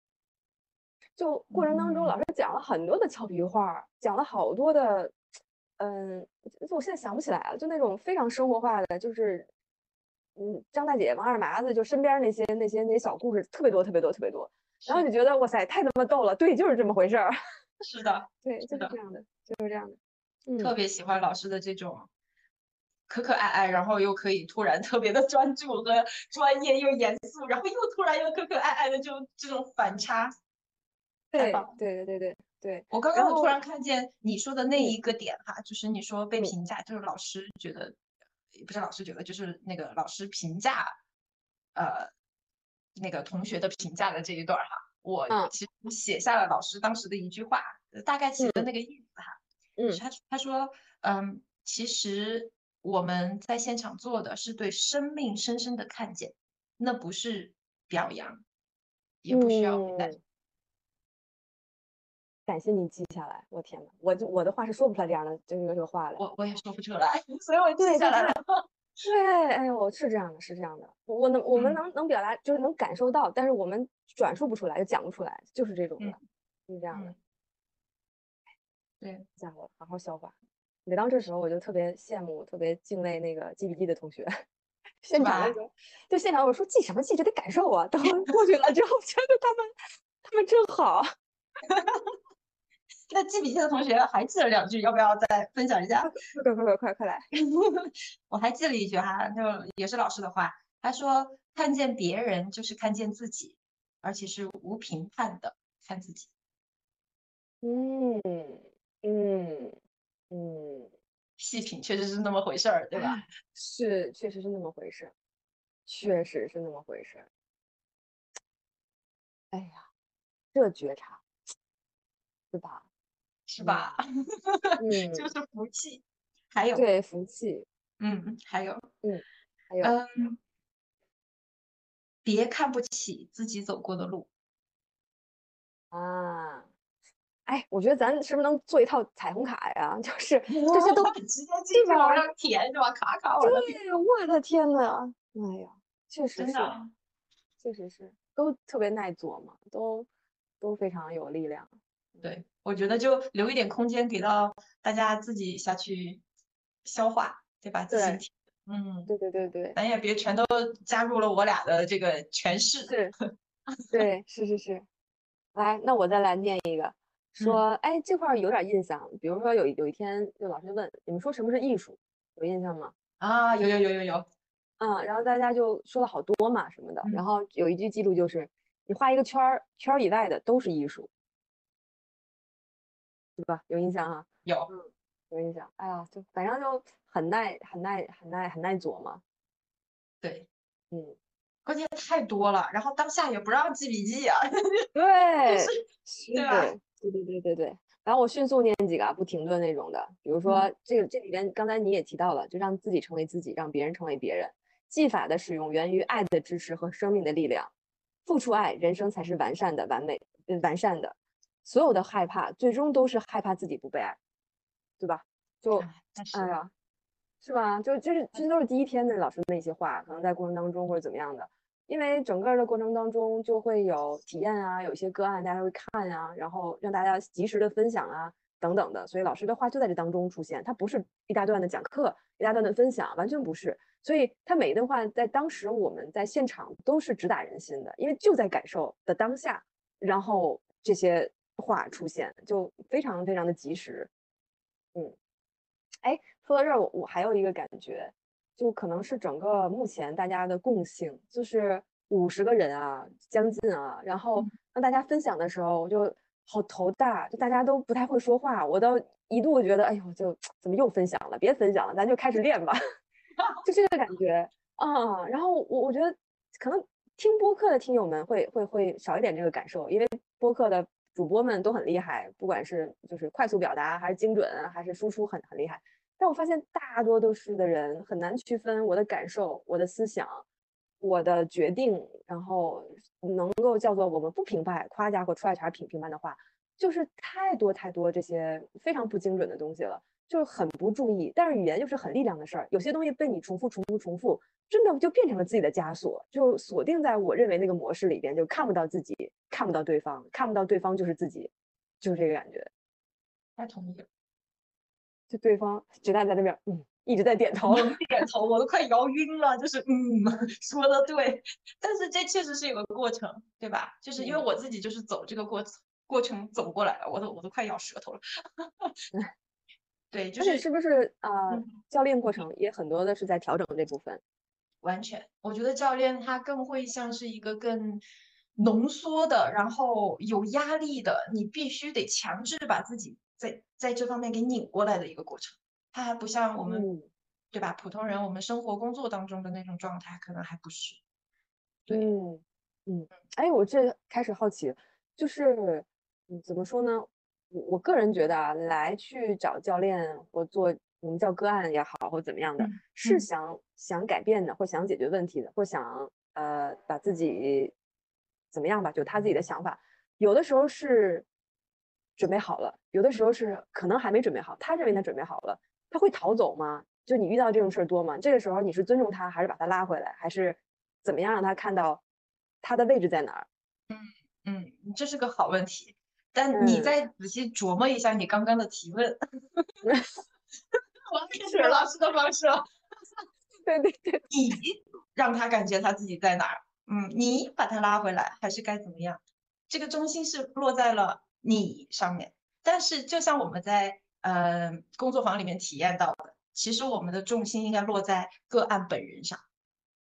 就过程当中，老师讲了很多的俏皮话，讲了好多的，嗯，我现在想不起来了，就那种非常生活化的，就是，嗯，张大姐、王二麻子，就身边那些那些那些小故事特别多，特别多，特别多。然后就觉得哇塞，太他妈逗了！对，就是这么回事儿。是的，对，就是这样的，就是这样的。嗯，特别喜欢老师的这种可可爱爱，然后又可以突然特别的专注和专业又严肃，然后又突然又可可爱爱的这种这种反差。对，对对对对对。我刚刚突然看见你说的那一个点哈，就是你说被评价，就是老师觉得，也不是老师觉得，就是那个老师评价，呃。那个同学的评价的这一段哈，我其实写下了老师当时的一句话，大概其的那个意思哈。嗯，他他说，嗯，其实我们在现场做的是对生命深深的看见，那不是表扬，也不需要感感谢你记下来，我天呐，我就我的话是说不出来这样的这个这个话来，我我也说不出来，所以我记下来了。对，哎呦，是这样的，是这样的。我能，我们能能表达，就是能感受到，但是我们转述不出来，就讲不出来，就是这种的，是这样的。对，家伙，好好消化。每当这时候，我就特别羡慕，特别敬畏那个记笔记的同学。现场的时候，就现场我说记什么记，这得感受啊。等 过去了之后，觉得他们他们真好。那记笔记的同学还记了两句，要不要再分享一下？快快快快快来！我还记了一句哈，就也是老师的话，他说：“看见别人就是看见自己，而且是无评判的看自己。”嗯嗯嗯，细品确实是那么回事儿，对吧？是，确实是那么回事儿，确实是那么回事儿。哎呀，这觉察，对吧？是吧？嗯，就是福气，还有对福气，嗯，还有嗯，还有嗯，别看不起自己走过的路啊！哎，我觉得咱是不是能做一套彩虹卡呀？就是这些都直接进去往上填是吧？卡卡，对，我的天呐，哎呀，确实是，确实是，都特别耐琢磨，都都非常有力量。对，我觉得就留一点空间给到大家自己下去消化，对吧？对，嗯，对对对对，咱也别全都加入了我俩的这个诠释。对，对，是是是。来，那我再来念一个，说，哎，这块有点印象。比如说有有一天，就老师问你们说什么是艺术，有印象吗？啊，有有有有有。嗯，然后大家就说了好多嘛什么的，然后有一句记录就是，你画一个圈儿，圈儿以外的都是艺术。对吧？有印象哈？有，嗯，有印象。哎呀，就反正就很耐、很耐、很耐、很耐琢磨。对，嗯，关键太多了，然后当下也不让记笔记啊。对，对吧？对对对对对。然后我迅速念几个不停顿那种的，比如说这个这里边刚才你也提到了，就让自己成为自己，让别人成为别人。技法的使用源于爱的支持和生命的力量，付出爱，人生才是完善的、完美、完善的。所有的害怕，最终都是害怕自己不被爱，对吧？就哎呀，是吧？就这是这都是第一天的老师的那些话，可能在过程当中或者怎么样的，因为整个的过程当中就会有体验啊，有一些个案大家会看啊，然后让大家及时的分享啊等等的，所以老师的话就在这当中出现，他不是一大段的讲课，一大段的分享，完全不是，所以他每一段话在当时我们在现场都是直打人心的，因为就在感受的当下，然后这些。话出现就非常非常的及时，嗯，哎，说到这儿，我我还有一个感觉，就可能是整个目前大家的共性，就是五十个人啊，将近啊，然后让大家分享的时候，我就好头大，就大家都不太会说话，我都一度觉得，哎呦，就怎么又分享了？别分享了，咱就开始练吧，就这个感觉啊。然后我我觉得可能听播客的听友们会会会少一点这个感受，因为播客的。主播们都很厉害，不管是就是快速表达，还是精准，还是输出很很厉害。但我发现大多都是的人很难区分我的感受、我的思想、我的决定，然后能够叫做我们不评判、夸家或出来茬评评判的话，就是太多太多这些非常不精准的东西了。就很不注意。但是语言又是很力量的事儿，有些东西被你重复、重复、重复，真的就变成了自己的枷锁，就锁定在我认为那个模式里边，就看不到自己，看不到对方，看不到对方就是自己，就是这个感觉。太同意了。就对方直男在那边，嗯，一直在点头，点头，我都快摇晕了。就是，嗯，说的对，但是这确实是有个过程，对吧？就是因为我自己就是走这个过过程走过来了，我都我都快咬舌头了。对，就是是不是啊？教练过程也很多的是在调整这部分。完全，我觉得教练他更会像是一个更浓缩的，然后有压力的，你必须得强制把自己。在在这方面给拧过来的一个过程，他还不像我们，对吧？普通人我们生活工作当中的那种状态，可能还不是。对，嗯，哎，我这开始好奇，就是，嗯，怎么说呢？我我个人觉得啊，来去找教练或做我们叫个案也好，或怎么样的，是想想改变的，或想解决问题的，或想呃把自己怎么样吧，就他自己的想法，有的时候是。准备好了，有的时候是可能还没准备好。他认为他准备好了，他会逃走吗？就你遇到这种事儿多吗？这个时候你是尊重他，还是把他拉回来，还是怎么样让他看到他的位置在哪儿？嗯嗯，这是个好问题。但你再仔细琢磨一下你刚刚的提问，王天雪老师的方式，对对对，你让他感觉他自己在哪儿？嗯，你把他拉回来，还是该怎么样？这个中心是落在了。你上面，但是就像我们在呃工作坊里面体验到的，其实我们的重心应该落在个案本人上，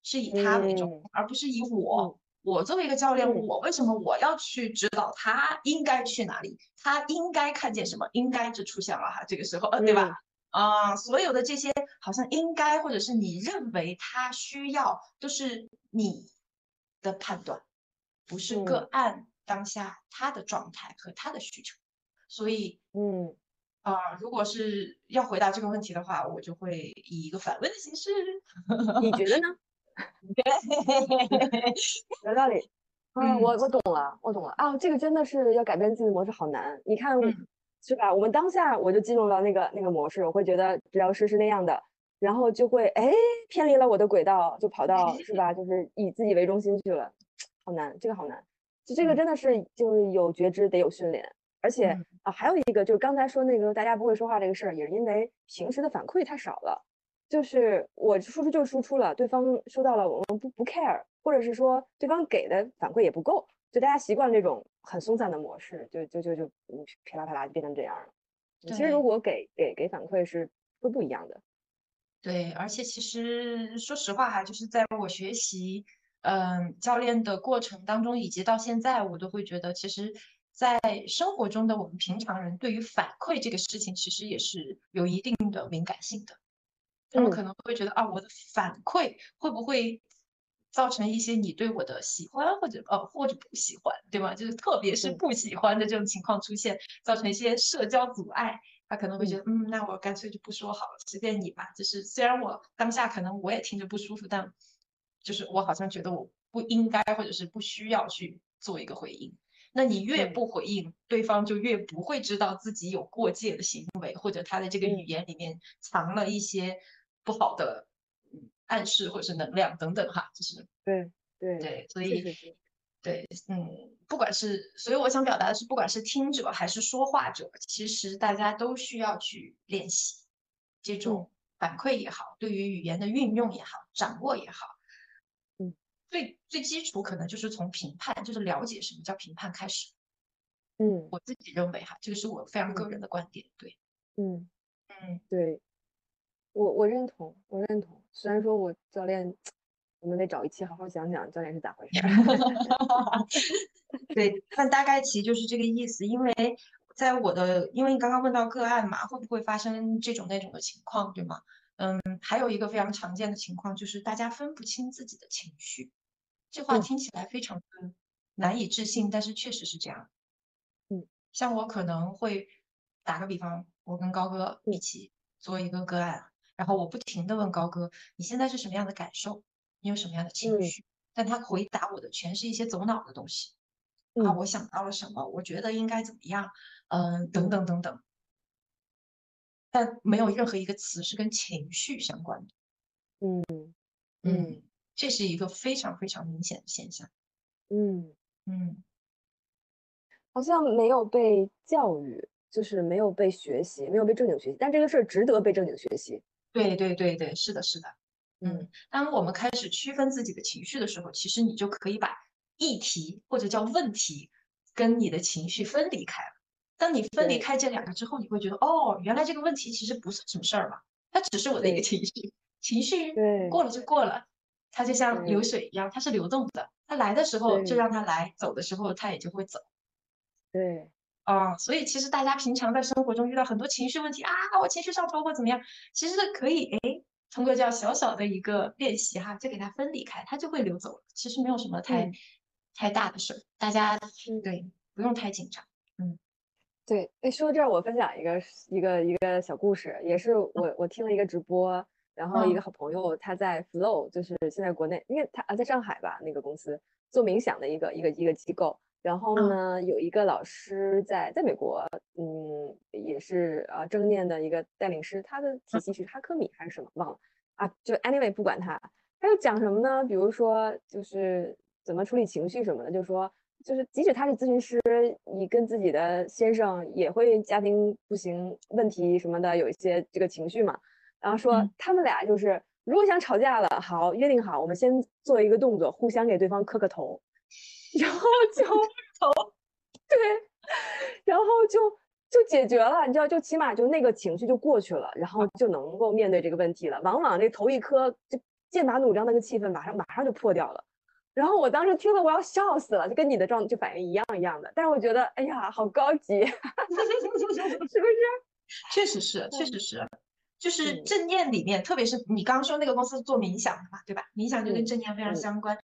是以他为重，而不是以我。我作为一个教练，我为什么我要去指导他应该去哪里？他应该看见什么？应该就出现了哈，这个时候，呃，对吧？啊，所有的这些好像应该或者是你认为他需要，都是你的判断，不是个案。当下他的状态和他的需求，所以，嗯，啊，如果是要回答这个问题的话，我就会以一个反问的形式。你觉得呢？有道理。嗯，我我懂了，我懂了啊。这个真的是要改变自己的模式，好难。你看，是吧？我们当下我就进入了那个那个模式，我会觉得治疗师是那样的，然后就会哎偏离了我的轨道，就跑到是吧？就是以自己为中心去了，好难，这个好难。就这个真的是就是有觉知得有训练，而且啊还有一个就是刚才说那个大家不会说话这个事儿，也是因为平时的反馈太少了。就是我输出就输出了，对方收到了我们不不 care，或者是说对方给的反馈也不够，就大家习惯这种很松散的模式，就就就就噼啦啪啦就变成这样了。其实如果给给给反馈是会不一样的。对，而且其实说实话哈，就是在我学习。嗯，教练的过程当中，以及到现在，我都会觉得，其实，在生活中的我们平常人，对于反馈这个事情，其实也是有一定的敏感性的。他们可能会觉得啊，我的反馈会不会造成一些你对我的喜欢，或者呃，或者不喜欢，对吗？就是特别是不喜欢的这种情况出现，造成一些社交阻碍，他可能会觉得，嗯，那我干脆就不说好了，随便你吧。就是虽然我当下可能我也听着不舒服，但。就是我好像觉得我不应该，或者是不需要去做一个回应。那你越不回应，对方就越不会知道自己有过界的行为，或者他的这个语言里面藏了一些不好的暗示或者是能量等等哈。就是对对对，所以对嗯，不管是所以我想表达的是，不管是听者还是说话者，其实大家都需要去练习这种反馈也好，对于语言的运用也好，掌握也好。嗯最最基础可能就是从评判，就是了解什么叫评判开始。嗯，我自己认为哈，这个是我非常个人的观点。对，嗯嗯，对，我我认同，我认同。虽然说我教练，我们得找一期好好讲讲教练是咋回事。对，但大概其就是这个意思。因为在我的，因为你刚刚问到个案嘛，会不会发生这种那种的情况，对吗？嗯，还有一个非常常见的情况就是大家分不清自己的情绪。这话听起来非常的难以置信，但是确实是这样。嗯，像我可能会打个比方，我跟高哥一起做一个个案，然后我不停的问高哥，你现在是什么样的感受？你有什么样的情绪？但他回答我的全是一些走脑的东西。啊，我想到了什么？我觉得应该怎么样？嗯，等等等等。但没有任何一个词是跟情绪相关的。嗯嗯，这是一个非常非常明显的现象。嗯嗯，好像没有被教育，就是没有被学习，没有被正经学习，但这个事儿值得被正经学习。对对对对，是的，是的。嗯，当我们开始区分自己的情绪的时候，其实你就可以把议题或者叫问题跟你的情绪分离开了。当你分离开这两个之后，你会觉得哦，原来这个问题其实不是什么事儿嘛，它只是我的一个情绪，情绪过了就过了，它就像流水一样，它是流动的，它来的时候就让它来，走的时候它也就会走。对，啊，所以其实大家平常在生活中遇到很多情绪问题啊，我情绪上头或怎么样，其实可以哎，通过这样小小的一个练习哈，就给它分离开，它就会流走了。其实没有什么太太大的事儿，大家对不用太紧张。嗯。对，哎，说到这儿，我分享一个一个一个小故事，也是我我听了一个直播，然后一个好朋友他在 Flow，就是现在国内，因为他啊在上海吧，那个公司做冥想的一个一个一个机构，然后呢有一个老师在在美国，嗯，也是呃正念的一个带领师，他的体系是哈科米还是什么忘了啊，就 anyway 不管他，他就讲什么呢？比如说就是怎么处理情绪什么的，就说。就是即使他是咨询师，你跟自己的先生也会家庭不行问题什么的，有一些这个情绪嘛。然后说他们俩就是，如果想吵架了，好约定好，我们先做一个动作，互相给对方磕个头，然后就头，对，然后就就解决了，你知道，就起码就那个情绪就过去了，然后就能够面对这个问题了。往往这头一磕，就剑拔弩张那个气氛马上马上就破掉了。然后我当时听了，我要笑死了，就跟你的状就反应一样一样的。但是我觉得，哎呀，好高级，是不是？确实是，确实是，就是正念里面，特别是你刚刚说那个公司做冥想的嘛，对吧？冥想就跟正念非常相关。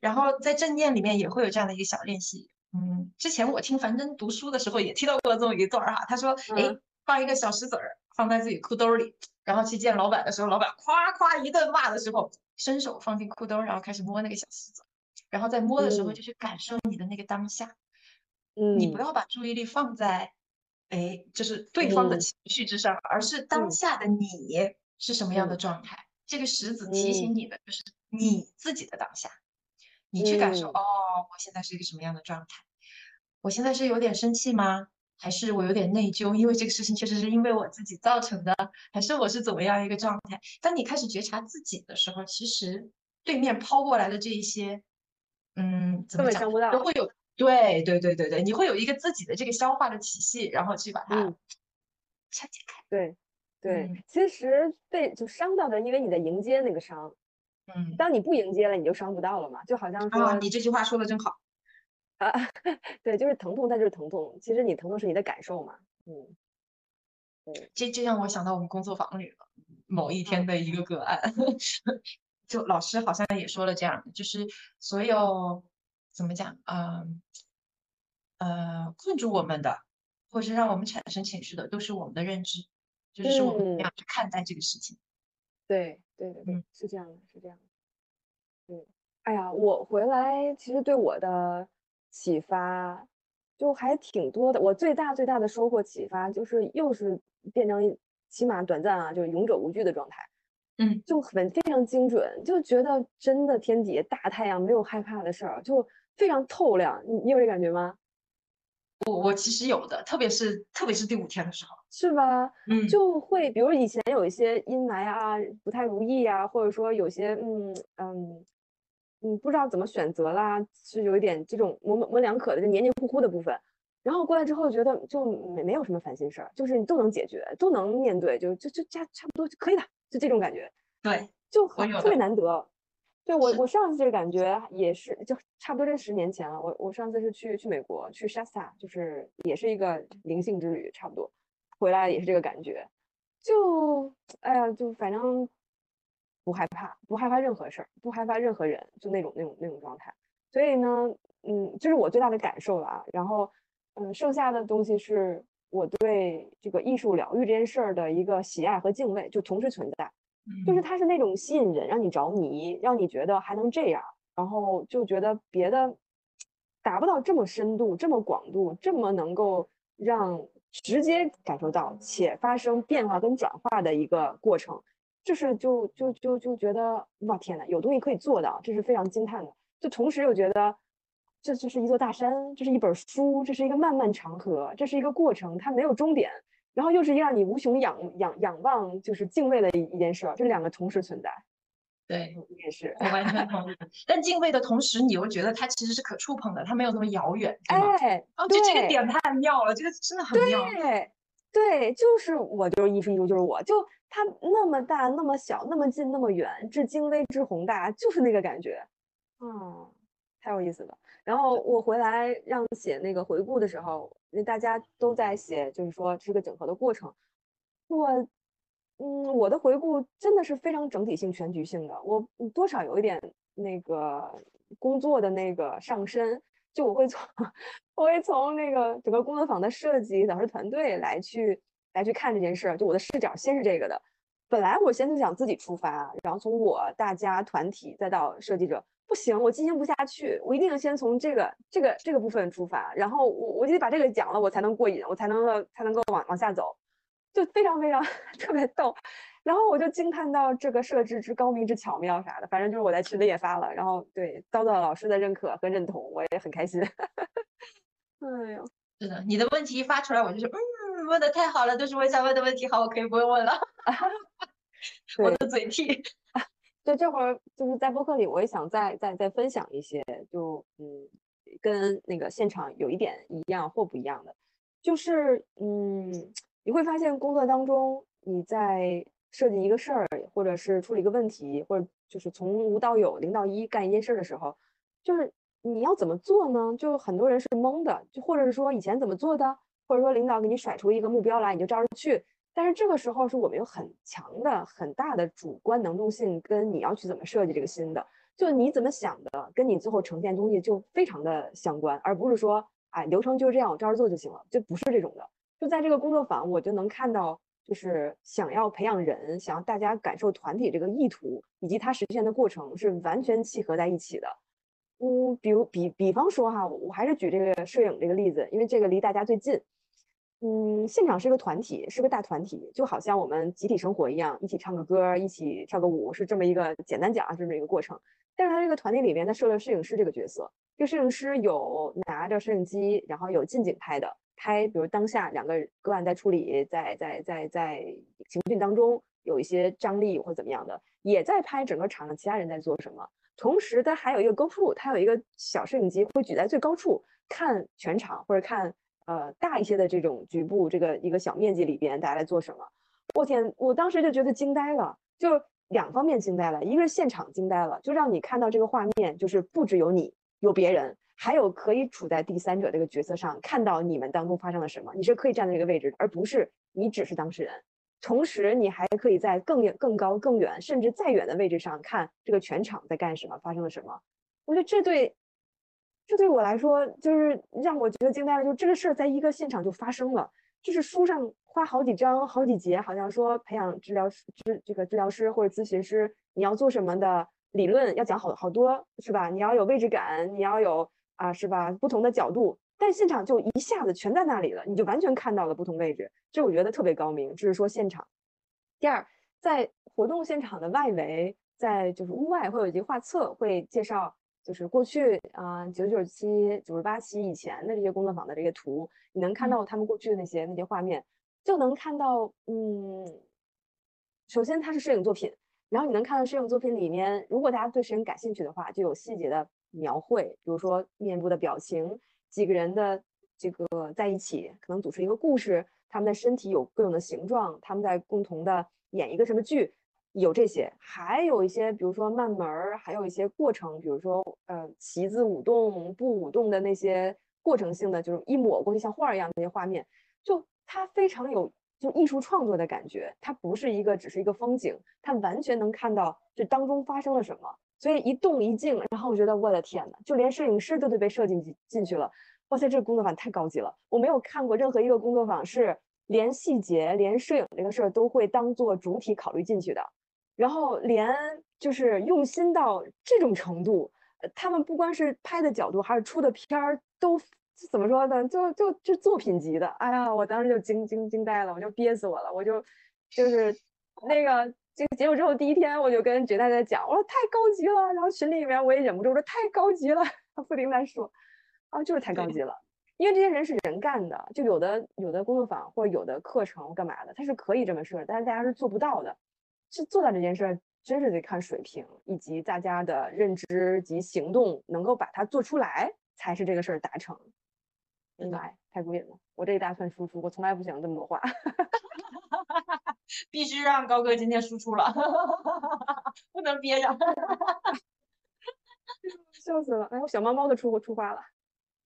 然后在正念里面也会有这样的一个小练习。嗯，之前我听樊登读书的时候也提到过这么一段儿哈，他说，哎，放一个小石子儿放在自己裤兜里，然后去见老板的时候，老板夸夸一顿骂的时候，伸手放进裤兜，然后开始摸那个小石子。然后在摸的时候，就去感受你的那个当下，嗯，你不要把注意力放在，哎，就是对方的情绪之上，而是当下的你是什么样的状态。这个石子提醒你的就是你自己的当下，你去感受，哦，我现在是一个什么样的状态？我现在是有点生气吗？还是我有点内疚？因为这个事情确实是因为我自己造成的，还是我是怎么样一个状态？当你开始觉察自己的时候，其实对面抛过来的这一些。嗯，怎么讲都会有，对对对对对，你会有一个自己的这个消化的体系，然后去把它拆解开。对对，其实被就伤到的，因为你在迎接那个伤。嗯，当你不迎接了，你就伤不到了嘛。就好像说，你这句话说的真好。啊，对，就是疼痛，它就是疼痛。其实你疼痛是你的感受嘛。嗯，对，这这让我想到我们工作坊里了某一天的一个个案。就老师好像也说了这样，就是所有怎么讲，啊，呃，困住我们的，或是让我们产生情绪的，都是我们的认知，就是我们怎么样去看待这个事情。对对对对，是这样的，是这样的。对，哎呀，我回来其实对我的启发就还挺多的。我最大最大的收获启发就是又是变成起码短暂啊，就是勇者无惧的状态。嗯，就很非常精准，就觉得真的天底下大太阳没有害怕的事儿，就非常透亮。你你有这感觉吗？我我其实有的，特别是特别是第五天的时候，是吧？嗯，就会比如以前有一些阴霾啊，不太如意啊，或者说有些嗯嗯嗯不知道怎么选择啦，是有一点这种模模棱可的、就黏黏糊糊的部分。然后过来之后觉得就没没有什么烦心事儿，就是你都能解决，都能面对，就就就差差不多就可以了。就这种感觉，对，就很特别难得。对我，我上次这个感觉也是，就差不多这十年前了。我我上次是去去美国，去 Shasta，就是也是一个灵性之旅，差不多回来也是这个感觉。就哎呀，就反正不害怕，不害怕任何事儿，不害怕任何人，就那种那种那种状态。所以呢，嗯，这是我最大的感受了啊。然后，嗯，剩下的东西是。我对这个艺术疗愈这件事儿的一个喜爱和敬畏就同时存在，就是它是那种吸引人，让你着迷，让你觉得还能这样，然后就觉得别的达不到这么深度、这么广度、这么能够让直接感受到且发生变化跟转化的一个过程，就是就就就就觉得哇天呐，有东西可以做到，这是非常惊叹的。就同时又觉得，这这是一座大山，这是一本书，这是一个漫漫长河，这是一个过程，它没有终点。然后又是让你无穷仰仰仰望，就是敬畏的一一件事，这两个同时存在。对，也是，我完全同意。但敬畏的同时，你又觉得它其实是可触碰的，它没有那么遥远，对吗？哎，哦，就这个点太妙了，这个真的很妙。对，对，就是我就是艺术，艺术就是我，就它那么大，那么小，那么近，那么远，至精微，至宏大，就是那个感觉。嗯，太有意思了。然后我回来让写那个回顾的时候，那大家都在写，就是说是个整合的过程。我，嗯，我的回顾真的是非常整体性、全局性的。我多少有一点那个工作的那个上身，就我会从我会从那个整个工作坊的设计、导师团队来去来去看这件事儿。就我的视角先是这个的。本来我先就想自己出发，然后从我、大家、团体再到设计者。不行，我进行不下去，我一定先从这个这个这个部分出发，然后我我就得把这个讲了，我才能过瘾，我才能够才能够往往下走，就非常非常 特别逗，然后我就惊叹到这个设置之高明之巧妙啥的，反正就是我在群里也发了，然后对遭到老师的认可和认同，我也很开心。哎呦，是的，你的问题一发出来，我就说，嗯，问的太好了，都是我想问的问题，好，我可以不用问了，我的嘴替。对，这会儿就是在播客里，我也想再再再分享一些，就嗯，跟那个现场有一点一样或不一样的，就是嗯，你会发现工作当中你在设计一个事儿，或者是处理一个问题，或者就是从无到有、零到一干一件事的时候，就是你要怎么做呢？就很多人是懵的，就或者是说以前怎么做的，或者说领导给你甩出一个目标来，你就照着去。但是这个时候是我们有很强的、很大的主观能动性，跟你要去怎么设计这个新的，就你怎么想的，跟你最后呈现东西就非常的相关，而不是说，哎，流程就是这样，我照着做就行了，就不是这种的。就在这个工作坊，我就能看到，就是想要培养人，想要大家感受团体这个意图，以及它实现的过程是完全契合在一起的。嗯，比如比比方说哈，我还是举这个摄影这个例子，因为这个离大家最近。嗯，现场是个团体，是个大团体，就好像我们集体生活一样，一起唱个歌，一起跳个舞，是这么一个简单讲啊，这么一个过程。但是他这个团体里面，他设了摄影师这个角色，这个摄影师有拿着摄影机，然后有近景拍的，拍比如当下两个个案在处理，在在在在情境当中有一些张力或怎么样的，也在拍整个场上其他人在做什么。同时，他还有一个 GoPro，他有一个小摄影机会举在最高处看全场或者看。呃，大一些的这种局部，这个一个小面积里边，大家在做什么？我天，我当时就觉得惊呆了，就两方面惊呆了，一个是现场惊呆了，就让你看到这个画面，就是不只有你，有别人，还有可以处在第三者这个角色上，看到你们当中发生了什么，你是可以站在这个位置，而不是你只是当事人。同时，你还可以在更远、更高、更远，甚至再远的位置上看这个全场在干什么，发生了什么。我觉得这对。这对我来说就是让我觉得惊呆了，就这个事儿在一个现场就发生了，就是书上花好几章好几节，好像说培养治疗师、治这个治疗师或者咨询师，你要做什么的理论要讲好好多，是吧？你要有位置感，你要有啊，是吧？不同的角度，但现场就一下子全在那里了，你就完全看到了不同位置，这我觉得特别高明。这是说现场。第二，在活动现场的外围，在就是屋外会有一些画册，会介绍。就是过去啊，九九七、九十八期以前的这些工作坊的这些图，你能看到他们过去的那些那些画面，就能看到，嗯，首先它是摄影作品，然后你能看到摄影作品里面，如果大家对摄影感兴趣的话，就有细节的描绘，比如说面部的表情，几个人的这个在一起，可能组成一个故事，他们的身体有各种的形状，他们在共同的演一个什么剧。有这些，还有一些，比如说慢门儿，还有一些过程，比如说，呃，旗子舞动、不舞动的那些过程性的，就是一抹过去像画一样那些画面，就它非常有就艺术创作的感觉。它不是一个只是一个风景，它完全能看到这当中发生了什么。所以一动一静，然后我觉得我的天呐，就连摄影师都得被设进进去了。哇塞，这个工作坊太高级了！我没有看过任何一个工作坊是连细节、连摄影这个事儿都会当做主体考虑进去的。然后连就是用心到这种程度，他们不光是拍的角度，还是出的片儿都怎么说呢？就就就作品级的，哎呀，我当时就惊惊惊呆了，我就憋死我了，我就就是那个这个结束之后第一天，我就跟绝代在讲，我说太高级了，然后群里面我也忍不住我说太高级了，他不停在说，啊，就是太高级了，因为这些人是人干的，就有的有的工作坊或者有的课程干嘛的，他是可以这么设，但是大家是做不到的，是做到这件事儿，真是得看水平以及大家的认知及行动，能够把它做出来，才是这个事儿达成。明白，太过瘾了！我这一大串输出，我从来不想这么多话，必须让高哥今天输出了，不能憋着，笑死了！哎，我小猫猫都出出话了，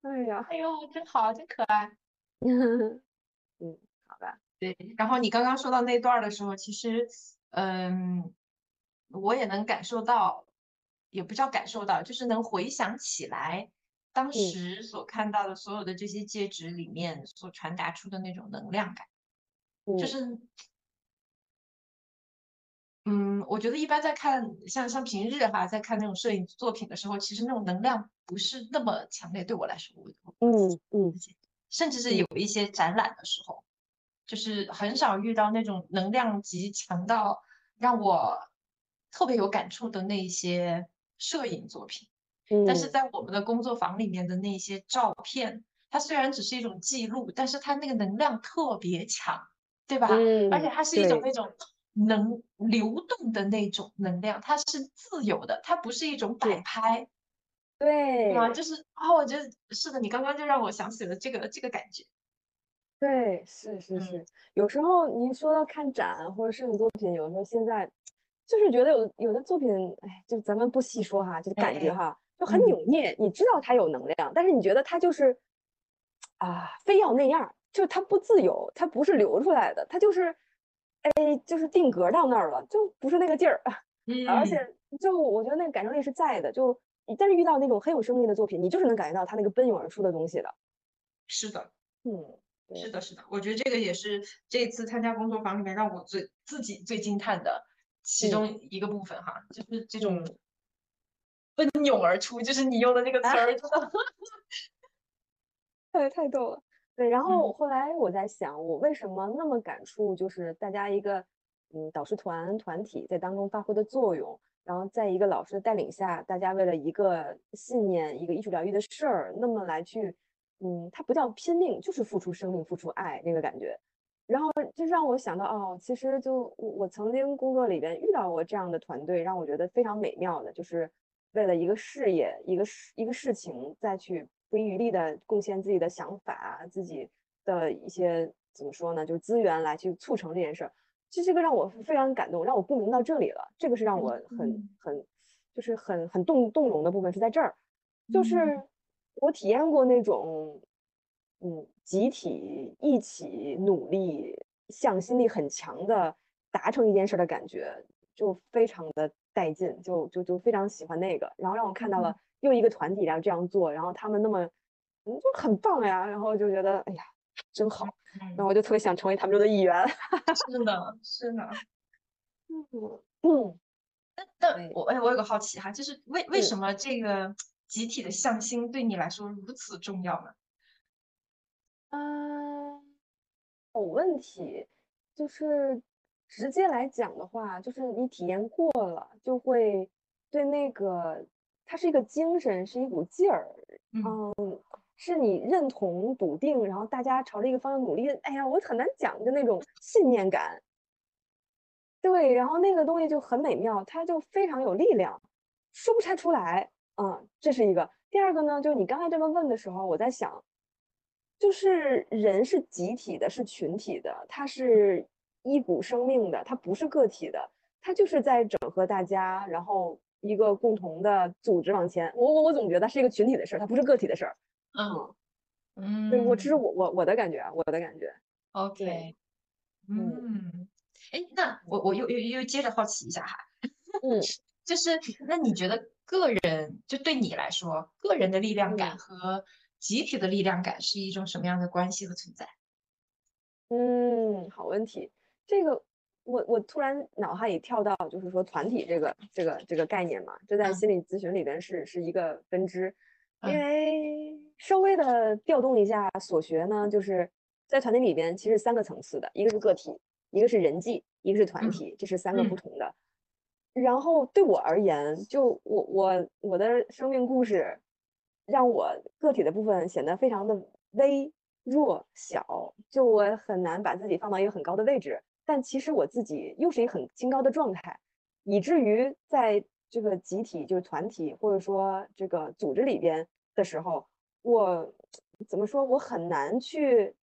哎呀，哎呦，真好，真可爱。嗯，好吧。对，然后你刚刚说到那段的时候，其实，嗯，我也能感受到，也不叫感受到，就是能回想起来。当时所看到的所有的这些戒指里面所传达出的那种能量感，就是，嗯，我觉得一般在看像像平日哈，在看那种摄影作品的时候，其实那种能量不是那么强烈。对我来说，嗯嗯，甚至是有一些展览的时候，就是很少遇到那种能量极强到让我特别有感触的那些摄影作品。但是在我们的工作坊里面的那些照片，它虽然只是一种记录，但是它那个能量特别强，对吧？嗯。而且它是一种那种能流动的那种能量，它是自由的，它不是一种摆拍。对。啊，就是啊，我觉得是的，你刚刚就让我想起了这个这个感觉。对，是是是。有时候你说到看展或者摄影作品，有时候现在就是觉得有有的作品，哎，就咱们不细说哈，就感觉哈。就很扭捏，你知道它有能量，但是你觉得它就是啊，非要那样，就是它不自由，它不是流出来的，它就是，哎，就是定格到那儿了，就不是那个劲儿。嗯，而且就我觉得那个感受力是在的，就但是遇到那种很有生命的作品，你就是能感觉到它那个奔涌而出的东西的。是的，嗯，是的，是的，我觉得这个也是这次参加工作坊里面让我最自己最惊叹的其中一个部分哈，就是这种。奔涌而出，就是你用的那个词儿，真的，太太逗了。对，然后后来我在想，我为什么那么感触，就是大家一个嗯导师团团体在当中发挥的作用，然后在一个老师的带领下，大家为了一个信念、一个艺术疗愈的事儿，那么来去，嗯，它不叫拼命，就是付出生命、付出爱那个感觉。然后就让我想到，哦，其实就我我曾经工作里边遇到过这样的团队，让我觉得非常美妙的，就是。为了一个事业、一个事、一个事情，再去不遗余力的贡献自己的想法、自己的一些怎么说呢，就是资源来去促成这件事儿，就这个让我非常感动，让我共鸣到这里了。这个是让我很很就是很很动动容的部分是在这儿，就是我体验过那种嗯集体一起努力、向心力很强的达成一件事的感觉，就非常的。带劲，就就就非常喜欢那个，然后让我看到了又一个团体然后这样做，然后他们那么，嗯，就很棒呀，然后就觉得哎呀，真好，然后我就特别想成为他们中的一员。是的，是的，嗯嗯。那那我哎，我有个好奇哈，就是为为什么这个集体的向心对你来说如此重要吗？嗯，有问题，就是。直接来讲的话，就是你体验过了，就会对那个它是一个精神，是一股劲儿，嗯，是你认同、笃定，然后大家朝着一个方向努力。哎呀，我很难讲，的那种信念感。对，然后那个东西就很美妙，它就非常有力量，说不太出来。嗯，这是一个。第二个呢，就是你刚才这么问的时候，我在想，就是人是集体的，是群体的，它是。一股生命的，它不是个体的，它就是在整合大家，然后一个共同的组织往前。我我我总觉得是一个群体的事儿，它不是个体的事儿。嗯嗯，对我这是我我我的感觉，我的感觉。OK，嗯，哎，那我我又又又接着好奇一下哈，嗯，就是那你觉得个人就对你来说，个人的力量感和集体的力量感是一种什么样的关系和存在？嗯，好问题。这个我我突然脑海里跳到，就是说团体这个这个这个概念嘛，这在心理咨询里边是是一个分支。因为稍微的调动一下所学呢，就是在团体里边，其实三个层次的，一个是个体，一个是人际，一个是团体，这是三个不同的。然后对我而言，就我我我的生命故事，让我个体的部分显得非常的微弱小，就我很难把自己放到一个很高的位置。但其实我自己又是一个很清高的状态，以至于在这个集体就是团体或者说这个组织里边的时候，我怎么说我很难去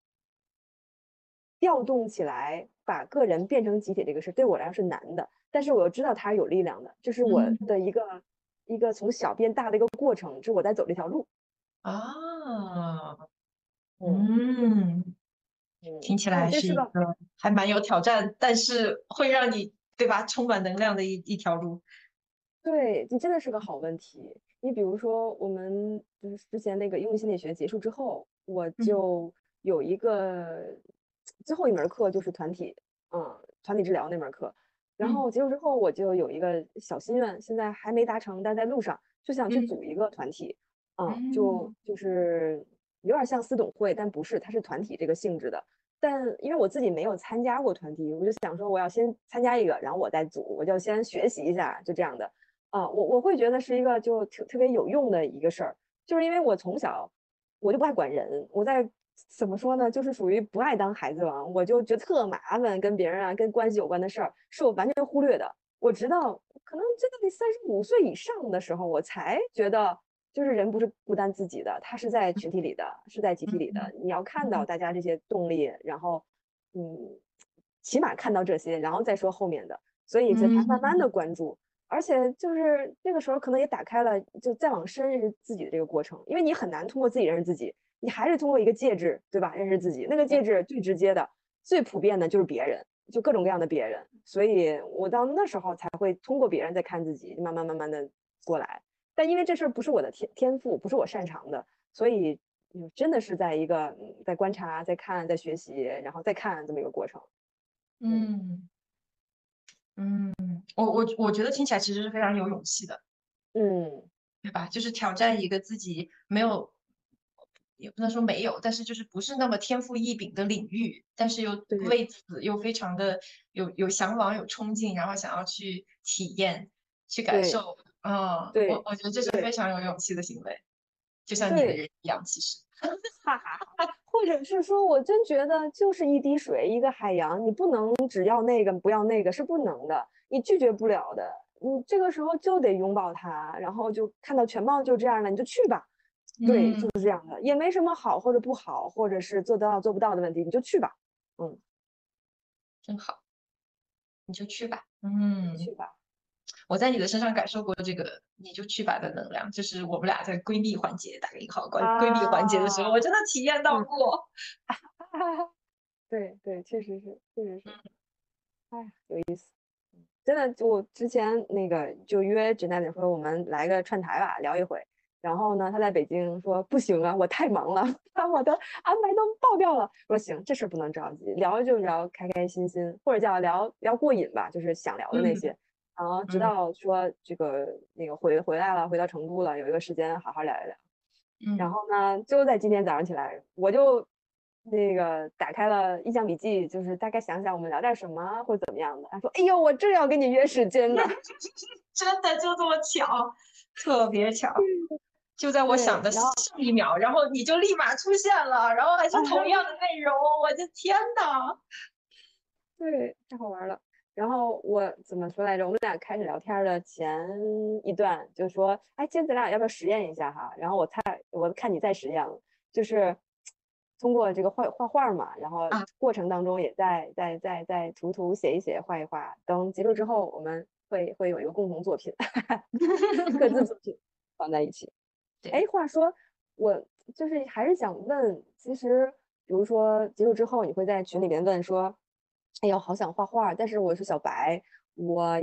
调动起来，把个人变成集体这个事对我来说是难的。但是我又知道它是有力量的，这是我的一个一个从小变大的一个过程，是我在走这条路啊。嗯，听起来是一个还蛮有挑战，但是会让你对吧充满能量的一一条路。对，你真的是个好问题。你比如说，我们就是之前那个应用心理学结束之后，我就有一个最后一门课就是团体，嗯，团体治疗那门课。然后结束之后，我就有一个小心愿，现在还没达成，但在路上，就想去组一个团体，啊，就就是有点像私董会，但不是，它是团体这个性质的。但因为我自己没有参加过团体，我就想说我要先参加一个，然后我再组，我就先学习一下，就这样的。啊，我我会觉得是一个就特特别有用的一个事儿，就是因为我从小我就不爱管人，我在。怎么说呢？就是属于不爱当孩子王，我就觉得特麻烦，跟别人啊，跟关系有关的事儿，是我完全忽略的。我直到可能真的得三十五岁以上的时候，我才觉得，就是人不是孤单自己的，他是在群体里的，是在集体里的。你要看到大家这些动力，然后，嗯，起码看到这些，然后再说后面的。所以才慢慢的关注，而且就是那个时候可能也打开了，就再往深认识自己的这个过程，因为你很难通过自己认识自己。你还是通过一个介质，对吧？认识自己，那个介质最直接的、最普遍的就是别人，就各种各样的别人。所以我到那时候才会通过别人在看自己，慢慢慢慢的过来。但因为这事儿不是我的天天赋，不是我擅长的，所以真的是在一个在观察、在看、在学习，然后再看这么一个过程。嗯嗯，我我我觉得听起来其实是非常有勇气的，嗯，对吧？就是挑战一个自己没有。也不能说没有，但是就是不是那么天赋异禀的领域，但是又为此又非常的有有向往、有冲劲，然后想要去体验、去感受。嗯，对，我我觉得这是非常有勇气的行为，就像你的人一样，其实。哈哈，或者是说我真觉得就是一滴水，一个海洋，你不能只要那个不要那个，是不能的，你拒绝不了的，你这个时候就得拥抱它，然后就看到全貌就这样了，你就去吧。对，就是这样的，也没什么好或者不好，或者是做得到做不到的问题，你就去吧。嗯，真好，你就去吧。嗯，去吧。我在你的身上感受过这个“你就去吧”的能量，就是我们俩在闺蜜环节打个引号，关闺蜜环节的时候，我真的体验到过。对对，确实是，确实是。哎，有意思。真的，我之前那个就约 j a n e 说，我们来个串台吧，聊一回。然后呢，他在北京说不行啊，我太忙了，把我的安排都爆掉了。我说行，这事不能着急，聊就聊开开心心，或者叫聊聊过瘾吧，就是想聊的那些。然后直到说这个那个回回来了，回到成都了，有一个时间好好聊一聊。然后呢，就在今天早上起来，我就那个打开了印象笔记，就是大概想想我们聊点什么或者怎么样的。他说：“哎呦，我正要跟你约时间呢，真的就这么巧，特别巧。”就在我想的上一秒，然后你就立马出现了，然后还是同样的内容，我的天呐！对，太好玩了。然后我怎么说来着？我们俩开始聊天的前一段就说：“哎，今天咱俩要不要实验一下哈？”然后我猜，我看你在实验了，就是通过这个画画画嘛，然后过程当中也在在在在涂涂写一写画一画。等结束之后，我们会会有一个共同作品，各自作品放在一起。哎，话说，我就是还是想问，其实，比如说结束之后，你会在群里面问说，哎呦，好想画画，但是我是小白，我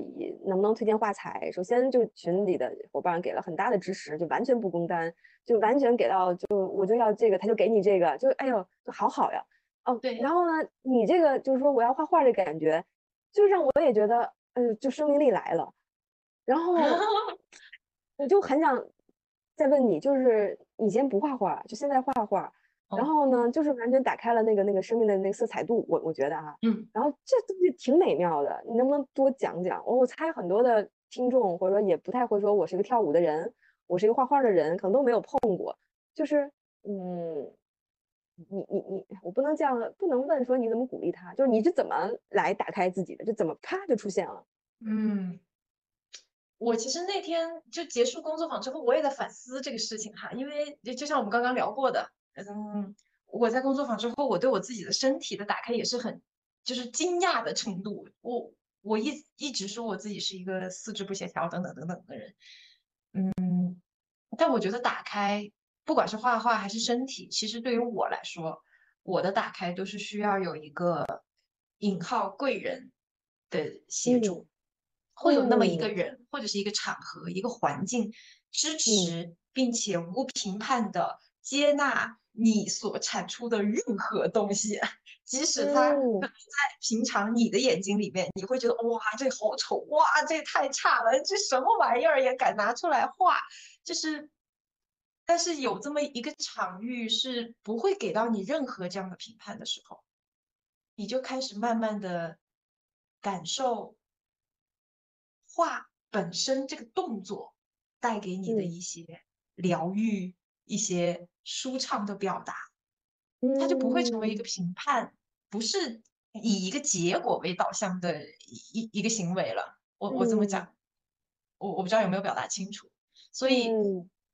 能不能推荐画材？首先，就群里的伙伴给了很大的支持，就完全不公单，就完全给到，就我就要这个，他就给你这个，就哎呦，就好好呀。哦，对。然后呢，你这个就是说我要画画的感觉，就让我也觉得，呃，就生命力来了。然后 我就很想。再问你，就是以前不画画，就现在画画。然后呢，就是完全打开了那个那个生命的那个色彩度，我我觉得哈，嗯，然后这东西挺美妙的，你能不能多讲讲？我我猜很多的听众或者说也不太会说，我是一个跳舞的人，我是一个画画的人，可能都没有碰过。就是嗯，你你你，我不能这样，不能问说你怎么鼓励他，就是你是怎么来打开自己的，就怎么啪就出现了。嗯，我其实那天就结束工作坊之后，我也在反思这个事情哈，因为就像我们刚刚聊过的。嗯，我在工作坊之后，我对我自己的身体的打开也是很，就是惊讶的程度。我我一一直说我自己是一个四肢不协调等等等等的人，嗯，但我觉得打开，不管是画画还是身体，其实对于我来说，我的打开都是需要有一个引号贵人的协助，会有那么一个人或者是一个场合、一个环境支持，并且无评判的接纳。你所产出的任何东西，即使它可能在平常你的眼睛里面，你会觉得哇，这好丑，哇，这太差了，这什么玩意儿也敢拿出来画，就是，但是有这么一个场域是不会给到你任何这样的评判的时候，你就开始慢慢的感受画本身这个动作带给你的一些疗愈。一些舒畅的表达，它就不会成为一个评判，不是以一个结果为导向的一一个行为了。我我这么讲，我我不知道有没有表达清楚。所以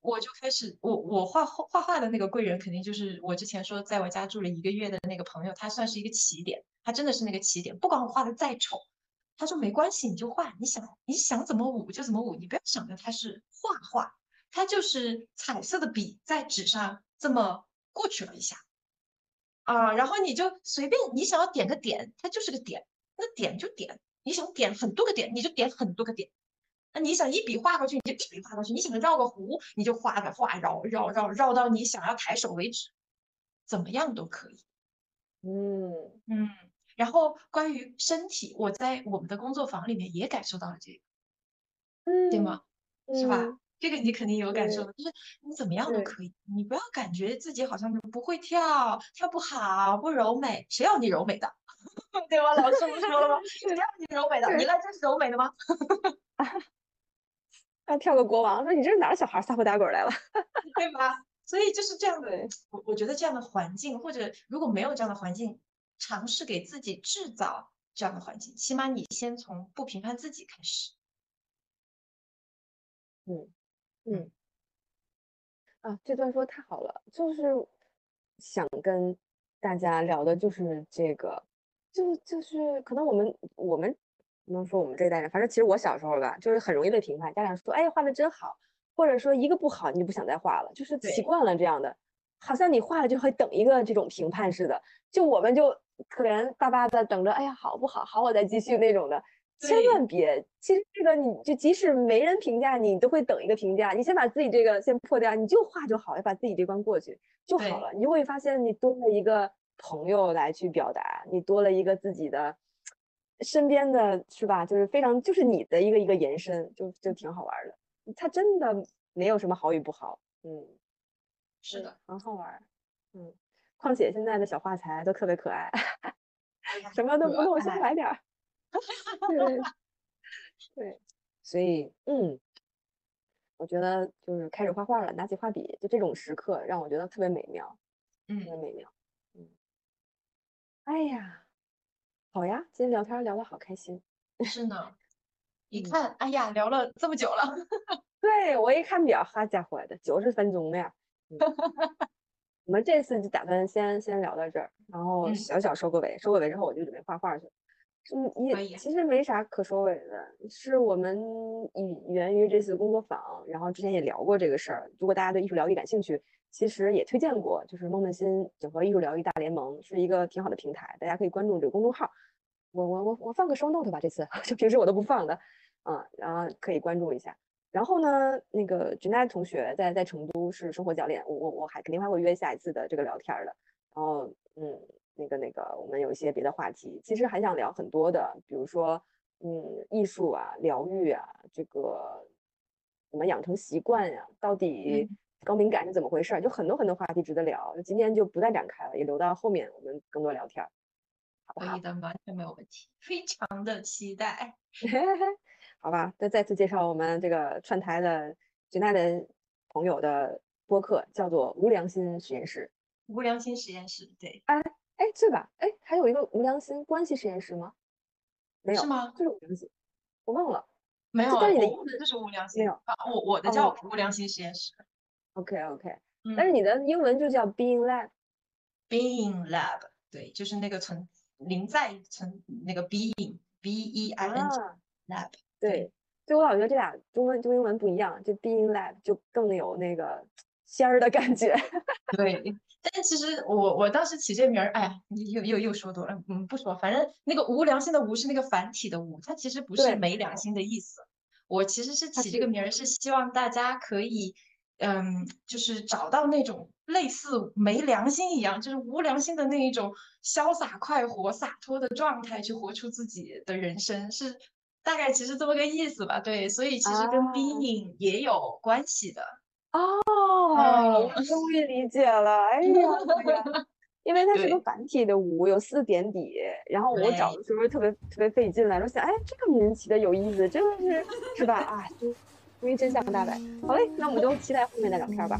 我就开始，我我画画画的那个贵人，肯定就是我之前说在我家住了一个月的那个朋友，他算是一个起点，他真的是那个起点。不管我画的再丑，他说没关系，你就画，你想你想怎么舞就怎么舞，你不要想着它是画画。它就是彩色的笔在纸上这么过去了一下，啊，然后你就随便你想要点个点，它就是个点，那点就点，你想点很多个点，你就点很多个点，那你想一笔画过去，你就一笔画过去，你想绕个弧，你就画个画绕绕绕绕到你想要抬手为止，怎么样都可以。嗯嗯，然后关于身体，我在我们的工作坊里面也感受到了这个，嗯，对吗？是吧？这个你肯定有感受，就是你怎么样都可以，你不要感觉自己好像就不会跳，跳不好，不柔美，谁要你柔美的？对吧？老师不说了吗？谁要你柔美的？你来这是柔美的吗？要跳个国王，说你这是哪儿小孩撒泼打滚来了？对吧？所以就是这样的，我我觉得这样的环境，或者如果没有这样的环境，尝试给自己制造这样的环境，起码你先从不评判自己开始。嗯。嗯，啊，这段说太好了，就是想跟大家聊的就是这个，就就是可能我们我们不能说我们这一代人，反正其实我小时候吧，就是很容易被评判，家长说，哎，画的真好，或者说一个不好，你就不想再画了，就是习惯了这样的，好像你画了就会等一个这种评判似的，就我们就可怜巴巴的等着，哎呀，好不好？好，我再继续那种的。千万别，其实这个你就即使没人评价你，你都会等一个评价。你先把自己这个先破掉，你就画就好，要把自己这关过去就好了。你就会发现你多了一个朋友来去表达，你多了一个自己的身边的是吧？就是非常就是你的一个一个延伸，就就挺好玩的。它真的没有什么好与不好，嗯，是的，很好玩，嗯。况且现在的小画材都特别可爱，什么都不用，先来点儿。对，对，所以嗯，我觉得就是开始画画了，拿起画笔，就这种时刻让我觉得特别美妙，嗯，特别美妙，嗯，哎呀，好呀，今天聊天聊得好开心，是呢，一看，哎呀，聊了这么久了，对我一看表，好家伙的，九十分钟了呀，我们这次就打算先先聊到这儿，然后小小收个尾，收个尾之后我就准备画画去。嗯，也其实没啥可收尾的，是我们以源于这次工作坊，然后之前也聊过这个事儿。如果大家对艺术疗愈感兴趣，其实也推荐过，就是梦梦心整合艺术疗愈大联盟是一个挺好的平台，大家可以关注这个公众号。我我我我放个 show note 吧，这次 就平时我都不放的，啊，然后可以关注一下。然后呢，那个 j a n e 同学在在成都是生活教练，我我我还肯定还会约下一次的这个聊天的。然后嗯。那个那个，我们有一些别的话题，其实还想聊很多的，比如说，嗯，艺术啊，疗愈啊，这个怎么养成习惯呀？到底高敏感是怎么回事，就很多很多话题值得聊。今天就不再展开了，也留到后面我们更多聊天，好不好？可以的，完全没有问题，非常的期待。好吧，再再次介绍我们这个串台的绝代的朋友的播客，叫做无良心实验室。无良心实验室，对。哎哎，对吧？哎，还有一个无良心关系实验室吗？没有是吗？就是无良心，我忘了。没有，但是你的英文就是无良心。没有啊，我我的叫无良心实验室。OK OK，嗯但是你的英文就叫 Being Lab。Being Lab，对，就是那个存临在存那个 Being B E I N G 啊，Lab。对，所以我老觉得这俩中文中英文不一样，就 Being Lab 就更有那个 仙儿的感觉。对，但其实我我当时起这名儿，哎呀，又又又说多了，嗯，不说，反正那个无良心的无是那个繁体的无，它其实不是没良心的意思。我其实是起这个名儿是希望大家可以，嗯，就是找到那种类似没良心一样，就是无良心的那一种潇洒快活、洒脱的状态，去活出自己的人生，是大概其实这么个意思吧？对，所以其实跟啊 being 也有关系的。哦，终于理解了。哎呀，因为它是个繁体的五，有四点底，然后我找的时候特别特别费劲来，我想，哎，这个名字起的有意思，真的是是吧？啊，终终于真相大白。好嘞，那我们就期待后面的聊天吧。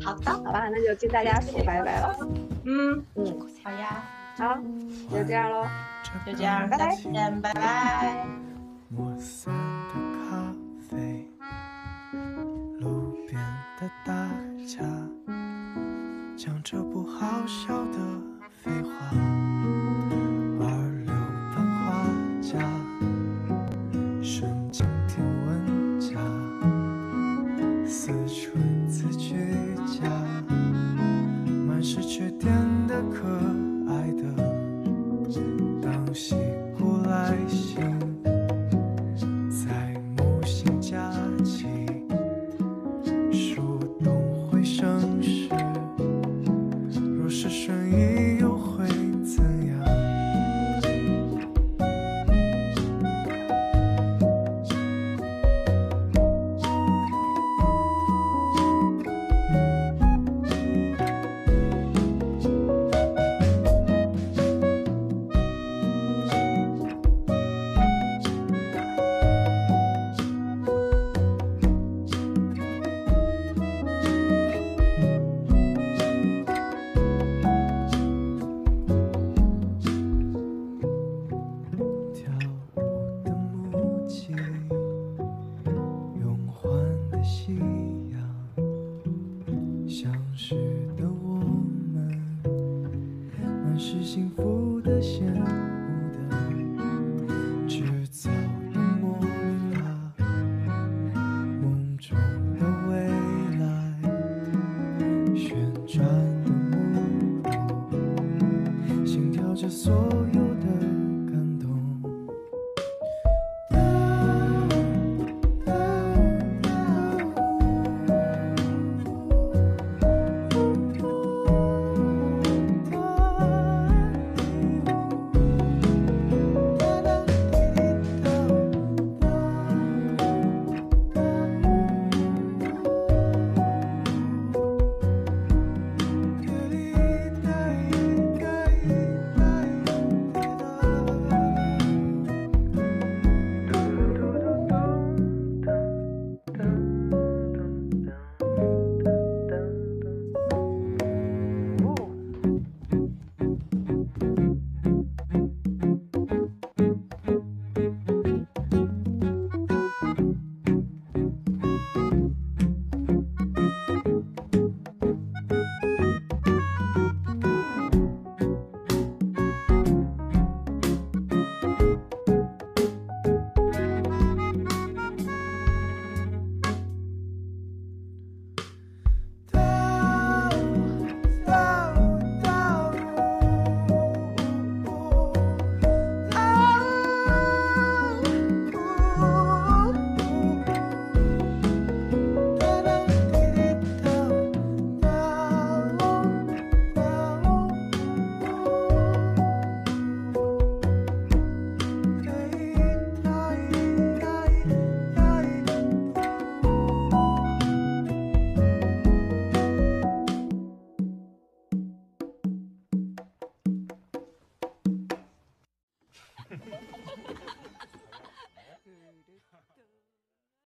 好的，好吧，那就跟大家说拜拜了。嗯，嗯，好呀。好，就这样喽。就这样，拜拜再见，拜拜。抹散的咖啡，路边的大家讲着不好笑的废话，